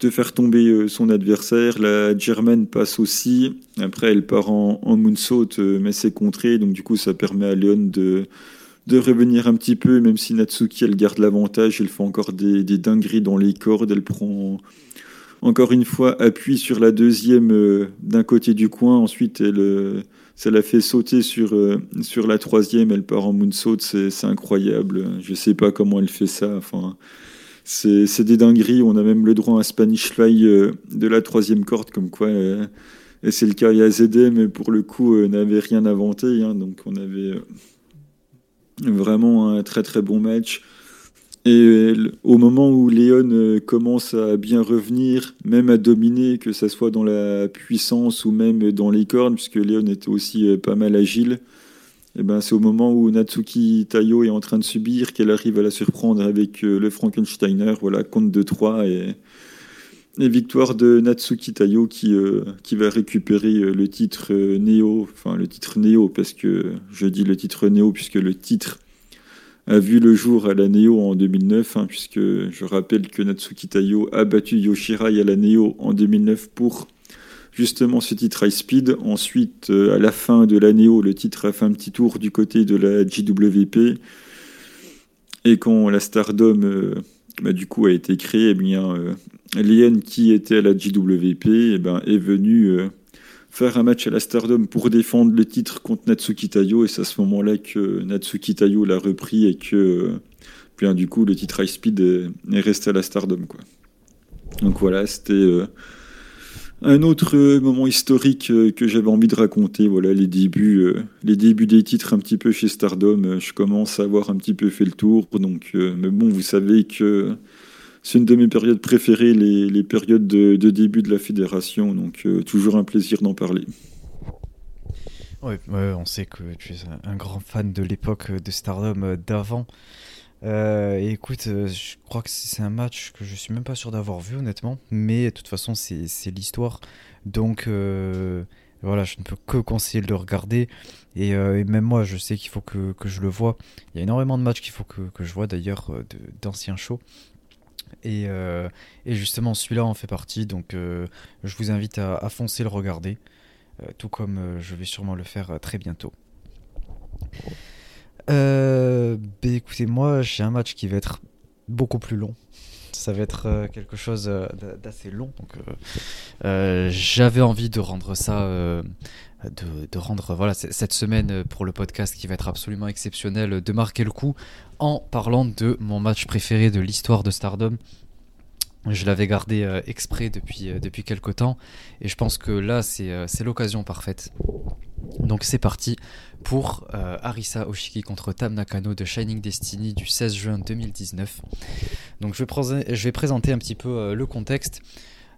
de faire tomber son adversaire. La Germaine passe aussi. Après, elle part en, en moonsault, mais c'est contré. Donc, du coup, ça permet à Léon de, de revenir un petit peu, même si Natsuki, elle garde l'avantage. Elle fait encore des, dingueries dans les cordes. Elle prend encore une fois, appuie sur la deuxième euh, d'un côté du coin. Ensuite, elle, euh, ça la fait sauter sur, euh, sur la troisième. Elle part en moonsault. C'est, incroyable. Je sais pas comment elle fait ça. C'est, des dingueries. On a même le droit à un Spanish Fly de la troisième corde, comme quoi. et c'est le cas à ZD, mais pour le coup, n'avait rien inventé. Hein. donc, on avait vraiment un très très bon match. Et au moment où Léon euh, commence à bien revenir, même à dominer, que ce soit dans la puissance ou même dans les cornes, puisque Léon était aussi euh, pas mal agile, et eh ben c'est au moment où Natsuki Tayo est en train de subir qu'elle arrive à la surprendre avec euh, le Frankensteiner, voilà, compte de 3 et, victoire de Natsuki Tayo qui, qui va récupérer le titre Néo, enfin le titre Néo, parce que je dis le titre Néo puisque le titre a vu le jour à la Neo en 2009, hein, puisque je rappelle que Natsuki Tayo a battu Yoshirai à la Neo en 2009 pour justement ce titre High Speed. Ensuite, euh, à la fin de la Neo, le titre a fait un petit tour du côté de la JWP. Et quand la Stardom, euh, bah, du coup, a été créée, eh bien, euh, Lien, qui était à la JWP, eh ben, est venu faire un match à la Stardom pour défendre le titre contre Natsuki Tayo et c'est à ce moment-là que Natsuki Tayo l'a repris et que bien du coup le titre High Speed est, resté à la Stardom. Donc voilà, c'était un autre moment historique euh, que j'avais envie de raconter. Voilà les débuts, euh, les débuts des titres un petit peu chez Stardom. Je commence à avoir un petit peu fait le tour. Donc, mais bon, vous savez que c'est une de mes périodes préférées, les, périodes de, début de la fédération, donc euh, toujours un plaisir d'en parler. Oui, on sait que tu es un grand fan de l'époque de Stardom euh, d'avant. Euh, écoute, je crois que c'est un match que je suis même pas sûr d'avoir vu honnêtement, mais de toute façon c'est l'histoire. Donc voilà, je ne peux que conseiller de le regarder. Et, même moi, je sais qu'il faut que, je le vois. Il y a énormément de matchs qu'il faut que, je vois d'ailleurs d'anciens shows. Et, et justement, celui-là en fait partie, donc je vous invite à, foncer le regarder, tout comme je vais sûrement le faire très bientôt. Euh, bah, écoutez, moi j'ai un match qui va être beaucoup plus long. Ça va être euh, quelque chose euh, d'assez long. Donc, euh, j'avais envie de rendre ça, de, de, rendre voilà cette semaine pour le podcast qui va être absolument exceptionnel, de marquer le coup en parlant de mon match préféré de l'histoire de Stardom. Je l'avais gardé exprès depuis, depuis quelques temps et je pense que là c'est l'occasion parfaite. Donc c'est parti pour euh, Arisa Oshiki contre Tam Nakano de Shining Destiny du 16 juin 2019. Donc je vais, présenter un petit peu euh, le contexte.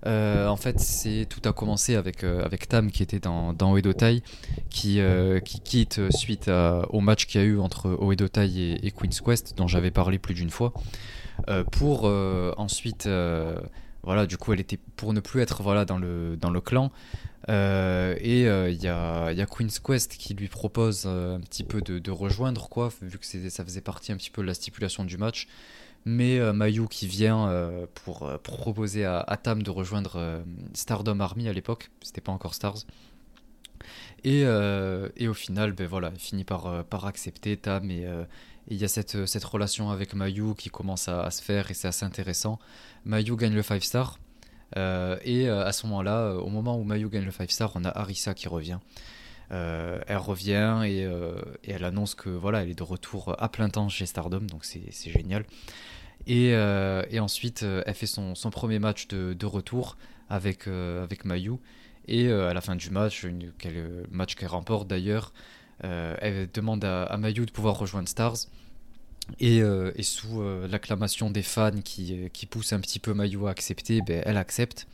Euh, en fait, c'est tout a commencé avec, Tam qui était dans, dans Oedotai, qui, qui quitte suite au match qu'il y a eu entre Oedotai et Queen's Quest, dont j'avais parlé plus d'une fois, pour ensuite, voilà, du coup, elle était pour ne plus être voilà dans le dans le clan, euh, et il euh, y, a, Queen's Quest qui lui propose euh, un petit peu de, rejoindre, quoi, vu que ça faisait partie un petit peu de la stipulation du match. Mais Mayu qui vient pour, proposer à, Tam de rejoindre Stardom Army à l'époque, c'était pas encore Stars. Et, et, au final, ben voilà, il finit par, par accepter Tam et il y a cette, cette relation avec Mayu qui commence à, se faire et c'est assez intéressant. Mayu gagne le 5 star euh, et euh, à ce moment-là, euh, au moment où Mayu gagne le 5 star, on a Arisa qui revient. elle revient et, elle annonce que voilà, elle est de retour à plein temps chez Stardom, donc c'est génial. Et, ensuite, elle fait son, premier match de, retour avec, avec Mayu. Et à la fin du match, une, match qu'elle remporte d'ailleurs, elle demande à, Mayu de pouvoir rejoindre Stars. Euh, et, sous euh, l'acclamation des fans qui, euh, qui poussent un petit peu Mayu à accepter, ben, elle accepte.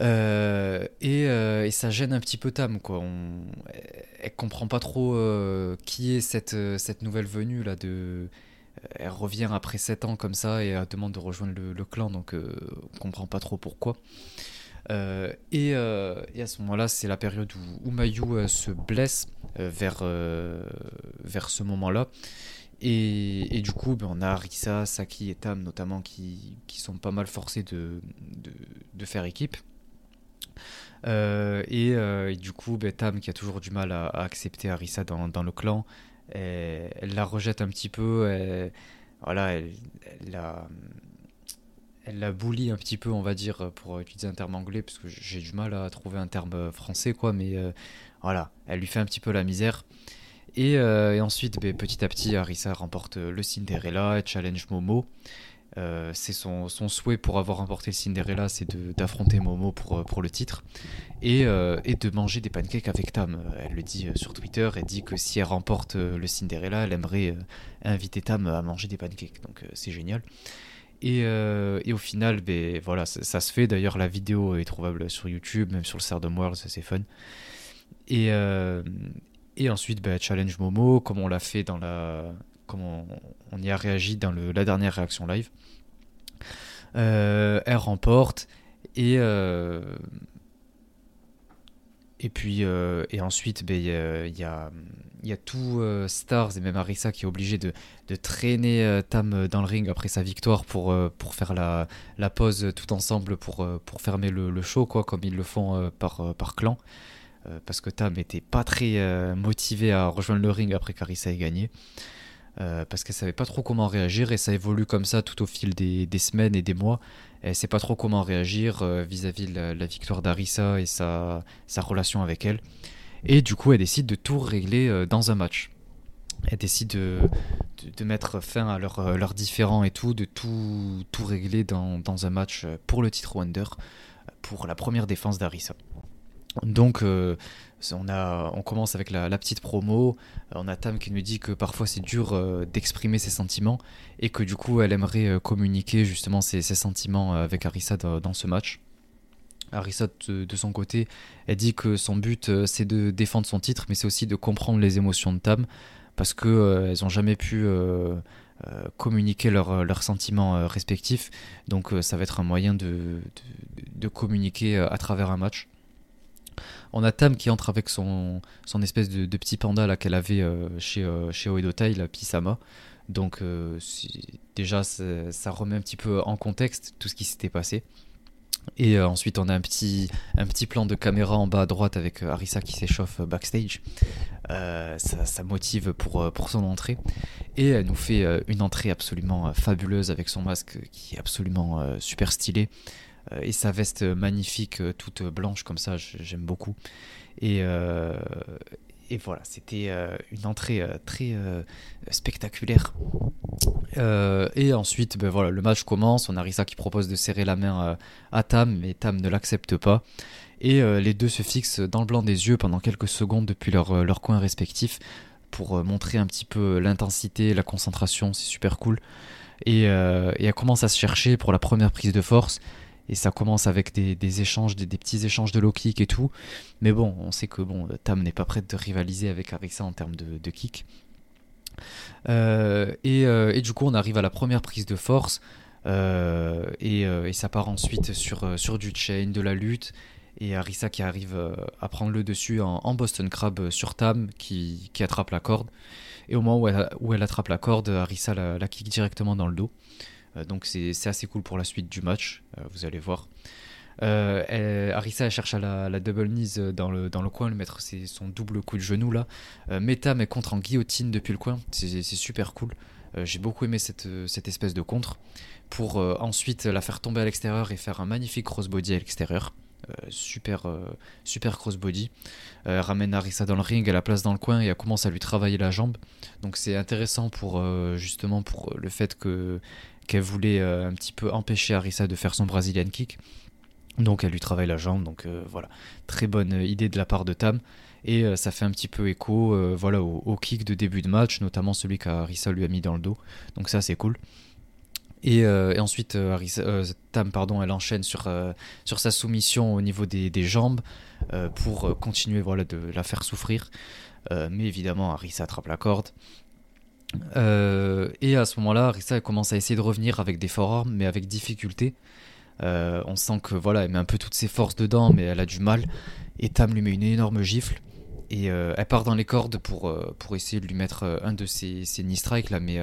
et, ça gêne un petit peu Tam, quoi. Comprend pas trop qui est cette, cette nouvelle venue là. De, elle revient après 7 ans comme ça et elle demande de rejoindre le, clan, donc on comprend pas trop pourquoi. Et, et, à ce moment-là, c'est la période où, où Mayu se blesse vers, vers ce moment-là. Et, du coup, ben, on a Risa, Saki et Tam notamment qui, qui sont pas mal forcés de, de, faire équipe. Euh, euh, et, du coup, ben, Tam qui a toujours du mal à, accepter Arisa dans, le clan, elle, la rejette un petit peu. Elle, voilà, elle, la, elle la bully un petit peu, on va dire, pour utiliser un terme anglais, parce que j'ai du mal à trouver un terme français, quoi. Mais euh, voilà, elle lui fait un petit peu la misère. Euh, et, ensuite, ben, petit à petit, Arisa remporte le Cinderella, challenge Momo. Euh, c'est son, souhait pour avoir remporté le Cinderella, c'est d'affronter Momo pour, le titre euh, et, de manger des pancakes avec Tam. Elle le dit sur Twitter, elle dit que si elle remporte le Cinderella, elle aimerait inviter Tam à manger des pancakes. Donc c'est génial. Et, et, au final, ben, voilà, ça, se fait. D'ailleurs, la vidéo est trouvable sur YouTube, même sur le Stardom World, c'est fun. Et, et ensuite, bah, challenge Momo, comme on l'a fait dans la. Comme on, y a réagi dans le, la dernière réaction live. Euh, elle remporte. Et. Euh, et puis. Euh, et ensuite, il y, a, y, a, tout Stars et même Arisa qui est obligé de, de traîner Tam dans le ring après sa victoire pour, pour faire la, la pause tout ensemble pour, pour fermer le, show, quoi, comme ils le font par, par clan. Euh, parce que Tam était pas très euh, motivé à rejoindre le ring après qu'Arisa ait gagné. Euh, parce qu'elle savait pas trop comment réagir et ça évolue comme ça tout au fil des, semaines et des mois. Elle sait pas trop comment réagir vis-à-vis de la, victoire d'Arisa et sa, relation avec elle. Et du coup, elle décide de tout régler dans un match. Elle décide de, mettre fin à leurs leur différends et tout, de tout, régler dans, un match pour le titre Wonder, pour la première défense d'Arisa. Donc euh, on, a, on commence avec la, petite promo, euh, on a Tam qui nous dit que parfois c'est dur euh, d'exprimer ses sentiments et que du coup elle aimerait communiquer justement ses, sentiments avec Arisa dans, ce match. Arisa de, son côté, elle dit que son but c'est de défendre son titre mais c'est aussi de comprendre les émotions de Tam parce qu'elles elles n'ont jamais pu communiquer leurs sentiments respectifs donc ça va être un moyen de communiquer à travers un match. On a Tam qui entre avec son, son espèce de, petit panda là qu'elle avait euh, chez, euh, chez la Pisama. Donc déjà, ça, remet un petit peu en contexte tout ce qui s'était passé. Et ensuite, on a un petit, un petit plan de caméra en bas à droite avec Arisa qui s'échauffe backstage. ça, ça, motive pour, pour son entrée. Et elle nous fait une entrée absolument fabuleuse avec son masque qui est absolument super stylé. Et sa veste magnifique, toute blanche comme ça, j'aime beaucoup. Et, et voilà, c'était euh, une entrée euh, très euh, spectaculaire. et ensuite, ben voilà, le match commence. On a Risa qui propose de serrer la main à Tam, mais Tam ne l'accepte pas. Et les deux se fixent dans le blanc des yeux pendant quelques secondes depuis leur, leur coin respectif pour montrer un petit peu l'intensité, la concentration. C'est super cool. Et, et elle commence à se chercher pour la première prise de force et ça commence avec des, échanges, des, petits échanges de low kick et tout. Mais bon, on sait que Tam n'est pas prête de rivaliser avec, avec en termes de, kick. Euh, euh, et, du coup, on arrive à la première prise de force. Euh, et, ça part ensuite sur, sur du chain, de la lutte. Et Arisa qui arrive à prendre le dessus en, Boston Crab sur Tam qui, attrape la corde. Et au moment où elle, attrape la corde, Arisa la kick directement dans le dos. Euh, donc c'est assez cool pour la suite du match, euh, vous allez voir. Euh, Arisa cherche à la, double knees dans le, dans le coin, lui mettre son double coup de genou là. Meta met contre en guillotine depuis le coin, c'est super cool. J'ai beaucoup aimé cette, cette, espèce de contre pour ensuite la faire tomber à l'extérieur et faire un magnifique crossbody à l'extérieur. Super, super crossbody. ramène Arisa dans le ring, elle la place dans le coin et elle commence à lui travailler la jambe. Donc c'est intéressant pour justement pour le fait que qu'elle voulait euh, un petit peu empêcher Arisa de faire son Brazilian kick. Donc elle lui travaille la jambe, donc euh, voilà, très bonne idée de la part de Tam. Et euh, ça fait un petit peu écho voilà, au, kick de début de match, notamment celui qu'Arisa lui a mis dans le dos. Donc ça c'est cool. Et, ensuite, Tam pardon, elle enchaîne sur, sa soumission au niveau des, jambes pour continuer voilà, de la faire souffrir. mais évidemment, Arisa attrape la corde. Euh, et à ce moment-là, Rissa commence à essayer de revenir avec des forearms, mais avec difficulté. Euh, on sent que voilà, elle met un peu toutes ses forces dedans, mais elle a du mal. Et Tam lui met une énorme gifle. Et euh, elle part dans les cordes pour, pour essayer de lui mettre un de ses, ses knee strikes là, mais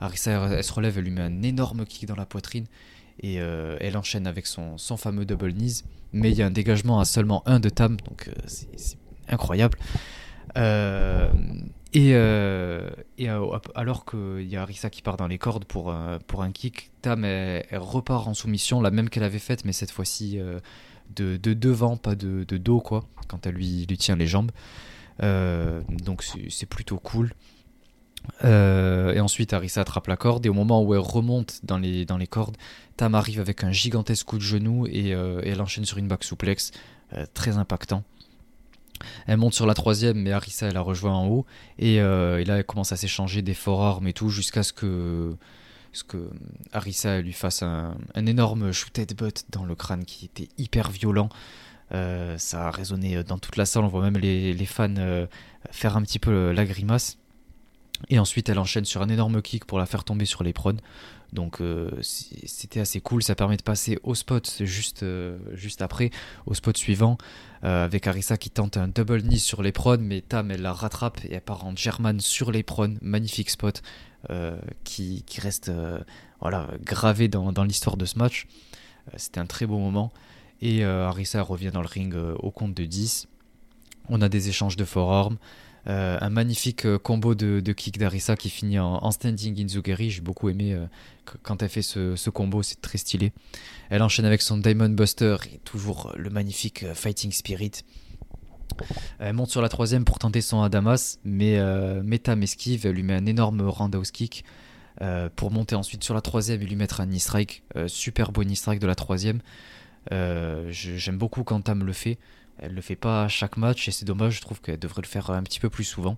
Arisa elle, se relève, elle lui met un énorme kick dans la poitrine et elle enchaîne avec son, son fameux double knees. Mais il y a un dégagement à seulement un de Tam, donc c'est incroyable. Et, euh, euh, alors qu'il y a Arisa qui part dans les cordes pour, pour un kick, Tam repart en soumission, la même qu'elle avait faite, mais cette fois-ci euh, de, de, devant, pas de, dos, quoi, quand elle lui, lui tient les jambes. donc c'est plutôt cool. et ensuite, Arisa attrape la corde, et au moment où elle remonte dans les, dans les cordes, Tam arrive avec un gigantesque coup de genou et, et elle enchaîne sur une back suplex, très impactant. Elle monte sur la troisième, mais Arisa elle la rejoint en haut. Euh, et, là, elle commence à s'échanger des forearms et tout, jusqu'à ce que, ce que Arisa lui fasse un, énorme shoot butt dans le crâne qui était hyper violent. Euh, ça a résonné dans toute la salle, on voit même les, fans euh, faire un petit peu la grimace. Et ensuite, elle enchaîne sur un énorme kick pour la faire tomber sur les prods. Donc euh, c'était assez cool, ça permet de passer au spot juste, euh, juste après, au spot suivant, euh, avec Arisa qui tente un double knee sur les prods, mais Tam elle la rattrape et elle part en German sur les prods, magnifique spot qui, qui, reste voilà, gravé dans, dans l'histoire de ce match. c'était un très beau moment. Et Arisa revient dans le ring au compte de 10. On a des échanges de forearms. Euh, un magnifique euh, combo de, kick d'Arisa qui finit en, standing inzugeri. J'ai beaucoup aimé euh, quand elle fait ce, combo, c'est très stylé. Elle enchaîne avec son Diamond Buster et toujours le magnifique Fighting Spirit. Elle monte sur la troisième pour tenter son Adamas, mais Meta m'esquive, elle lui met un énorme roundhouse kick pour monter ensuite sur la troisième et lui mettre un knee strike. super beau knee strike de la troisième. J'aime beaucoup quand Tam le fait. Elle le fait pas à chaque match et c'est dommage, je trouve qu'elle devrait le faire un petit peu plus souvent.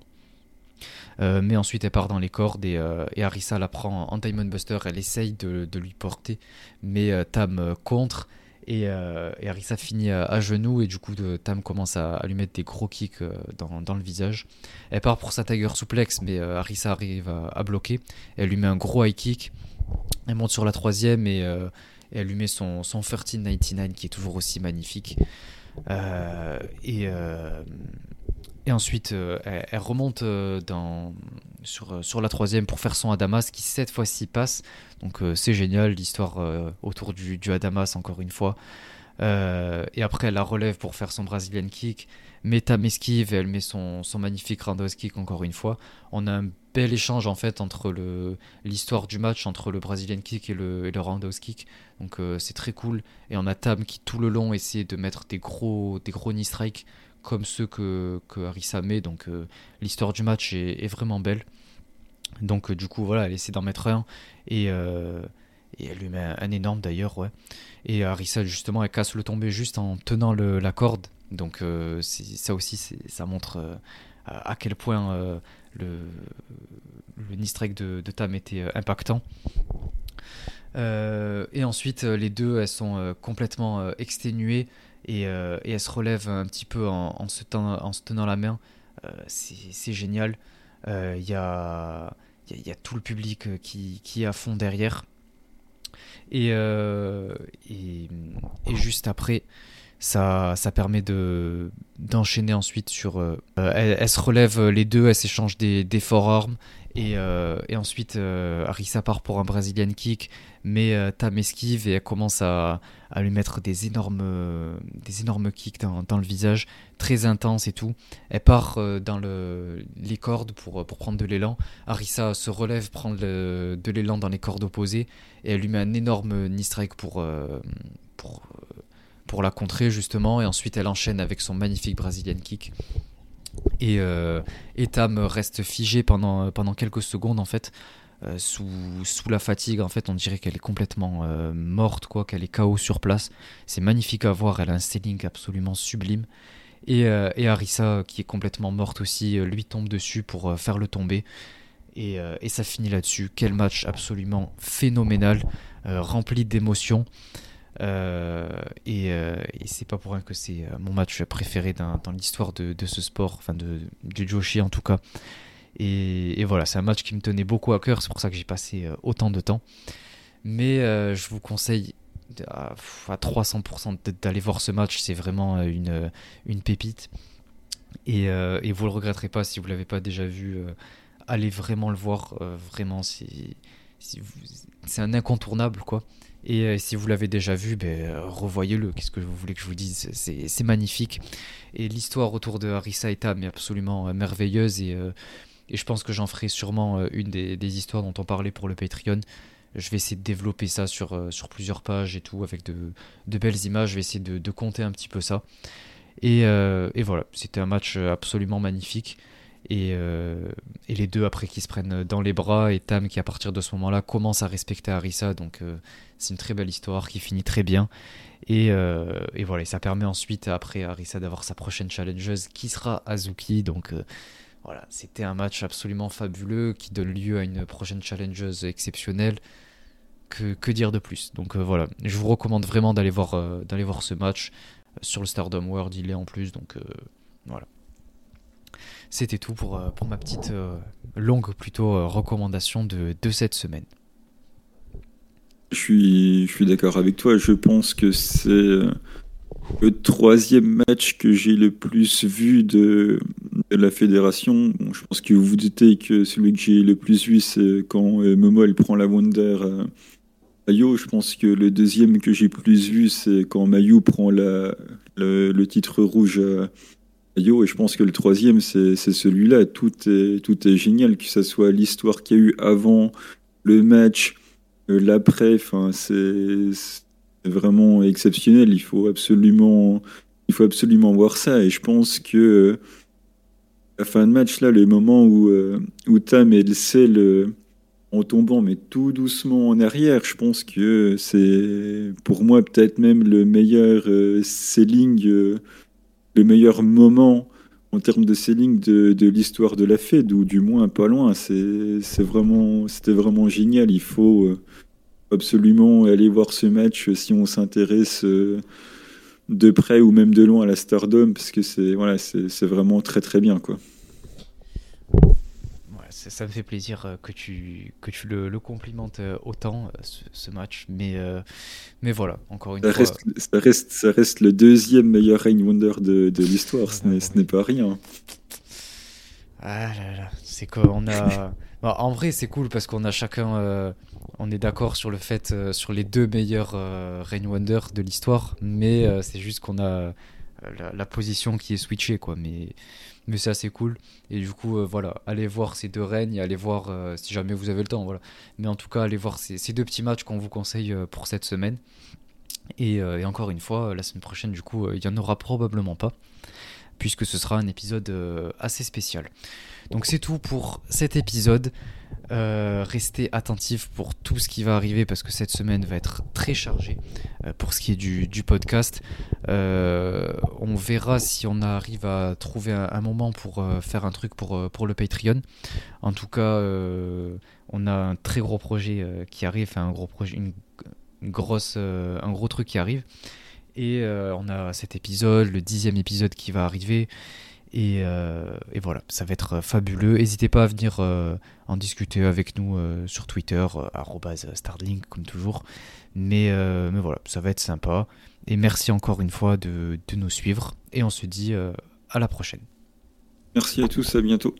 Euh, mais ensuite elle part dans les cordes et, euh, Arisa la prend en Diamond Buster, elle essaye de, lui porter, mais euh, Tam contre et, Arisa finit à, genoux et du coup Tam commence à, lui mettre des gros kicks dans, le visage. Elle part pour sa Tiger Suplex mais Arisa arrive à, bloquer, elle lui met un gros high kick, elle monte sur la troisième et, elle lui met son, son 1399 qui est toujours aussi magnifique. Euh, et, euh, et ensuite, elle, remonte sur, la troisième pour faire son Adamas qui cette fois-ci passe. Donc c'est génial, l'histoire autour du, du Adamas encore une fois. et après, elle la relève pour faire son Brazilian kick. Meta m'esquive et elle met son, son magnifique roundhouse kick encore une fois. On a un bel échange en fait entre l'histoire du match entre le Brazilian kick et le, et le roundhouse kick. Donc euh, c'est très cool. Et on a Tam qui tout le long essaie de mettre des gros, des gros knee strikes comme ceux que, que met. Donc euh, l'histoire du match est, vraiment belle. Donc euh, du coup voilà, elle essaie d'en mettre un. Et, et elle lui met un, énorme d'ailleurs, ouais. Et Arisa justement elle casse le tombé juste en tenant le, la corde. Donc ça aussi ça montre à quel point le, le de, Tam était impactant. Euh, et ensuite, euh, les deux, elles sont euh, complètement exténuées et, elles se relèvent un petit peu en, se, tenant, la main. c'est génial. Il y a, tout le public qui, qui, est à fond derrière. Et juste après, ça, ça permet de d'enchaîner ensuite sur. elles, se relèvent les deux, elles s'échangent des, des forearms et, et ensuite Arisa part pour un Brazilian kick mais euh, Tam esquive et elle commence à, lui mettre des énormes, des énormes kicks dans, le visage, très intense et tout. Elle part euh, dans le, les cordes pour, pour prendre de l'élan. Arisa se relève, prend de l'élan dans les cordes opposées et elle lui met un énorme knee strike pour, euh, pour, pour la contrer justement. Et ensuite elle enchaîne avec son magnifique Brazilian kick. Et, et Tam reste figé pendant, pendant quelques secondes en fait. Euh, sous, sous, la fatigue. En fait, on dirait qu'elle est complètement euh, morte, quoi, qu'elle est KO sur place. C'est magnifique à voir. Elle a un selling absolument sublime. Et, euh, et Arisa, qui est complètement morte aussi, lui tombe dessus pour faire le tomber. Et, et ça finit là-dessus. Quel match absolument phénoménal, rempli d'émotions. Et, et c'est pas pour rien que c'est mon match préféré dans, l'histoire de, ce sport, enfin de, du Joshi en tout cas. Et, voilà, c'est un match qui me tenait beaucoup à cœur, c'est pour ça que j'ai passé euh, autant de temps. Mais euh, je vous conseille à, 300% d'aller voir ce match, c'est vraiment euh, une, une pépite. Et, et vous le regretterez pas si vous l'avez pas déjà vu. allez vraiment le voir, vraiment, c'est un incontournable quoi. Et si vous l'avez déjà vu, ben, revoyez-le. Qu'est-ce que vous voulez que je vous dise? C'est magnifique. Et l'histoire autour de Harissa et Tam est absolument merveilleuse. Et je pense que j'en ferai sûrement euh, une des, histoires dont on parlait pour le Patreon. Je vais essayer de développer ça sur, euh, sur plusieurs pages et tout, avec de, belles images. Je vais essayer de, compter un petit peu ça. Euh, et voilà, c'était un match absolument magnifique. Et, et, les deux après qui se prennent dans les bras et Tam qui à partir de ce moment-là commence à respecter Arisa donc c'est une très belle histoire qui finit très bien et, et voilà ça permet ensuite après Arisa d'avoir sa prochaine challengeuse qui sera Azuki donc voilà, c'était un match absolument fabuleux qui donne lieu à une prochaine challengeuse exceptionnelle. Que, que dire de plus? Donc euh, voilà, je vous recommande vraiment d'aller voir, euh, d'aller voir ce match. Euh, sur le Stardom World, il est en plus, donc voilà. C'était tout pour, pour ma petite longue plutôt recommandation de, de cette semaine. Je suis, je suis d'accord avec toi, je pense que c'est le troisième match que j'ai le plus vu de, la fédération. je pense que vous vous doutez que celui que j'ai le plus vu, c'est quand euh, Momo elle prend la Wonder à, Yo. Je pense que le deuxième que j'ai plus vu, c'est quand Mayu prend la, le, titre rouge à, Et je pense que le troisième, c'est celui-là. Tout est, tout est génial, que ce soit l'histoire qu'il y a eu avant le match, euh, l'après. C'est vraiment exceptionnel. Il faut absolument, il faut absolument voir ça. Et je pense que la fin de match, là, le moment où, euh, où Tam et le sel euh, en tombant, mais tout doucement en arrière, je pense que c'est pour moi peut-être même le meilleur selling, le meilleur moment en termes de selling de, l'histoire de la Fed, ou du moins pas loin. C'est vraiment, c'était vraiment génial. Il faut absolument aller voir ce match si on s'intéresse euh, de près ou même de loin à la Stardom, parce que c'est voilà, vraiment très très bien quoi. Ça, me fait plaisir euh, que tu, que tu le, complimentes euh, autant ce, match, mais, mais voilà, encore une ça fois. Reste, ça, reste, ça reste le deuxième meilleur Rain Wonder de, de l'histoire, ce n'est pas rien. Ah là là, c'est qu'on a. [LAUGHS] Bah, en vrai, c'est cool parce qu'on a chacun. euh, on est d'accord sur le fait, euh, sur les deux meilleurs euh, Rain Wonder de l'histoire, mais euh, c'est juste qu'on a euh, la, la position qui est switchée, quoi. Mais, mais c'est assez cool. Et du coup, euh, voilà, allez voir ces deux règnes et allez voir euh, si jamais vous avez le temps, voilà. Mais en tout cas, allez voir ces, deux petits matchs qu'on vous conseille euh, pour cette semaine. Et, et encore une fois, la semaine prochaine, du coup, il y en aura probablement pas, puisque ce sera un épisode assez spécial. Donc c'est tout pour cet épisode. Euh, restez attentifs pour tout ce qui va arriver parce que cette semaine va être très chargée euh, pour ce qui est du, podcast. Euh, on verra si on arrive à trouver un, moment pour faire un truc pour, pour le Patreon. En tout cas, on a un très gros projet qui arrive, enfin un gros projet, une, grosse, un gros truc qui arrive. Et on a cet épisode, le dixième épisode qui va arriver. Euh, et, voilà, ça va être euh, fabuleux. N'hésitez pas à venir euh, en discuter avec nous sur Twitter, Starlink comme toujours. Mais, voilà, ça va être sympa. Et merci encore une fois de nous suivre. Et on se dit à la prochaine. Merci à tous, à bientôt.